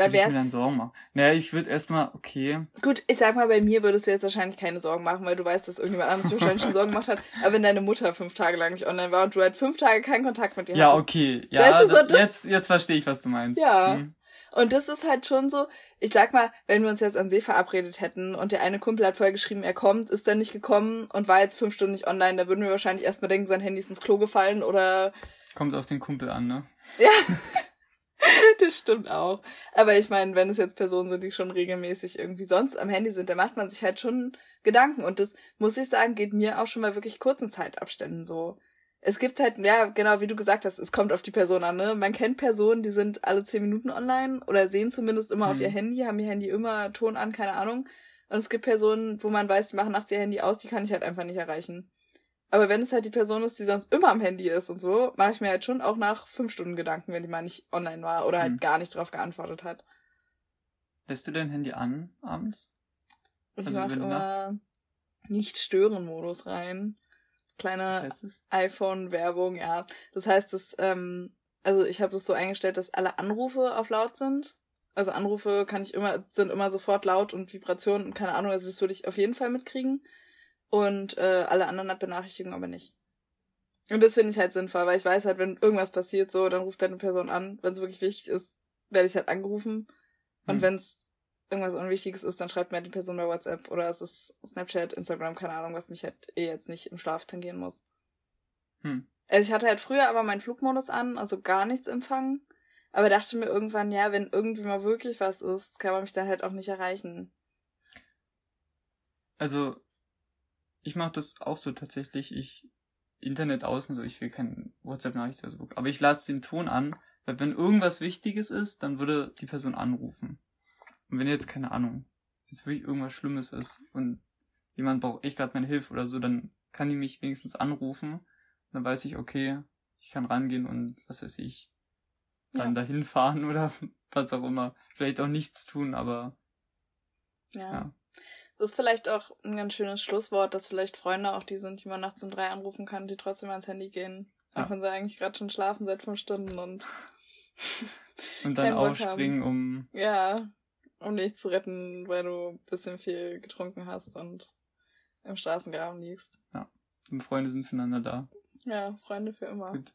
Da Würde ich mir wär's. dann Sorgen machen. Naja, ich würde erstmal, okay. Gut, ich sag mal, bei mir würdest du jetzt wahrscheinlich keine Sorgen machen, weil du weißt, dass irgendjemand anderes wahrscheinlich schon Sorgen gemacht hat. Aber wenn deine Mutter fünf Tage lang nicht online war und du halt fünf Tage keinen Kontakt mit ihr Ja, hattest. okay. Ja, ist so da, das- jetzt, jetzt verstehe ich, was du meinst. Ja. Hm. Und das ist halt schon so, ich sag mal, wenn wir uns jetzt am See verabredet hätten und der eine Kumpel hat vorher geschrieben, er kommt, ist dann nicht gekommen und war jetzt fünf Stunden nicht online, da würden wir wahrscheinlich erstmal denken, sein Handy ist ins Klo gefallen oder Kommt auf den Kumpel an, ne? ja. das stimmt auch. Aber ich meine, wenn es jetzt Personen sind, die schon regelmäßig irgendwie sonst am Handy sind, da macht man sich halt schon Gedanken. Und das, muss ich sagen, geht mir auch schon mal wirklich kurzen Zeitabständen so. Es gibt halt, ja, genau, wie du gesagt hast, es kommt auf die Person an, ne? Man kennt Personen, die sind alle zehn Minuten online oder sehen zumindest immer auf Mhm. ihr Handy, haben ihr Handy immer Ton an, keine Ahnung. Und es gibt Personen, wo man weiß, die machen nachts ihr Handy aus, die kann ich halt einfach nicht erreichen. Aber wenn es halt die Person ist, die sonst immer am Handy ist und so, mache ich mir halt schon auch nach fünf Stunden Gedanken, wenn die mal nicht online war oder halt Mhm. gar nicht drauf geantwortet hat. Lässt du dein Handy an abends? Ich Also mache immer Nicht-Stören-Modus rein. Kleine iPhone-Werbung, ja. Das heißt, dass, ähm, also ich habe das so eingestellt, dass alle Anrufe auf laut sind. Also Anrufe kann ich immer, sind immer sofort laut und Vibrationen und keine Ahnung, also das würde ich auf jeden Fall mitkriegen. Und äh, alle anderen Benachrichtigungen aber nicht. Und das finde ich halt sinnvoll, weil ich weiß halt, wenn irgendwas passiert, so, dann ruft halt eine Person an. Wenn es wirklich wichtig ist, werde ich halt angerufen. Und Hm. wenn es irgendwas Unwichtiges ist, dann schreibt mir halt die Person bei WhatsApp oder es ist Snapchat, Instagram, keine Ahnung, was mich halt eh jetzt nicht im Schlaf tangieren muss. Hm. Also ich hatte halt früher aber meinen Flugmodus an, also gar nichts empfangen. Aber dachte mir irgendwann, ja, wenn irgendwie mal wirklich was ist, kann man mich dann halt auch nicht erreichen. Also, ich mache das auch so tatsächlich. Ich Internet außen so, ich will kein WhatsApp-Nachricht oder so. Aber ich lasse den Ton an, weil wenn irgendwas Wichtiges ist, dann würde die Person anrufen. Und wenn jetzt, keine Ahnung, jetzt wirklich irgendwas Schlimmes ist und jemand braucht echt gerade meine Hilfe oder so, dann kann die mich wenigstens anrufen. Dann weiß ich, okay, ich kann rangehen und was weiß ich, dann ja. dahin fahren oder was auch immer. Vielleicht auch nichts tun, aber ja. ja. Das ist vielleicht auch ein ganz schönes Schlusswort, dass vielleicht Freunde auch die sind, die man nachts um drei anrufen kann, die trotzdem ans Handy gehen. Ja. Auch wenn sie eigentlich gerade schon schlafen seit fünf Stunden und. und dann aufspringen, um. Ja, um dich zu retten, weil du ein bisschen viel getrunken hast und im Straßengraben liegst. Ja. Und Freunde sind füreinander da. Ja, Freunde für immer. Gut.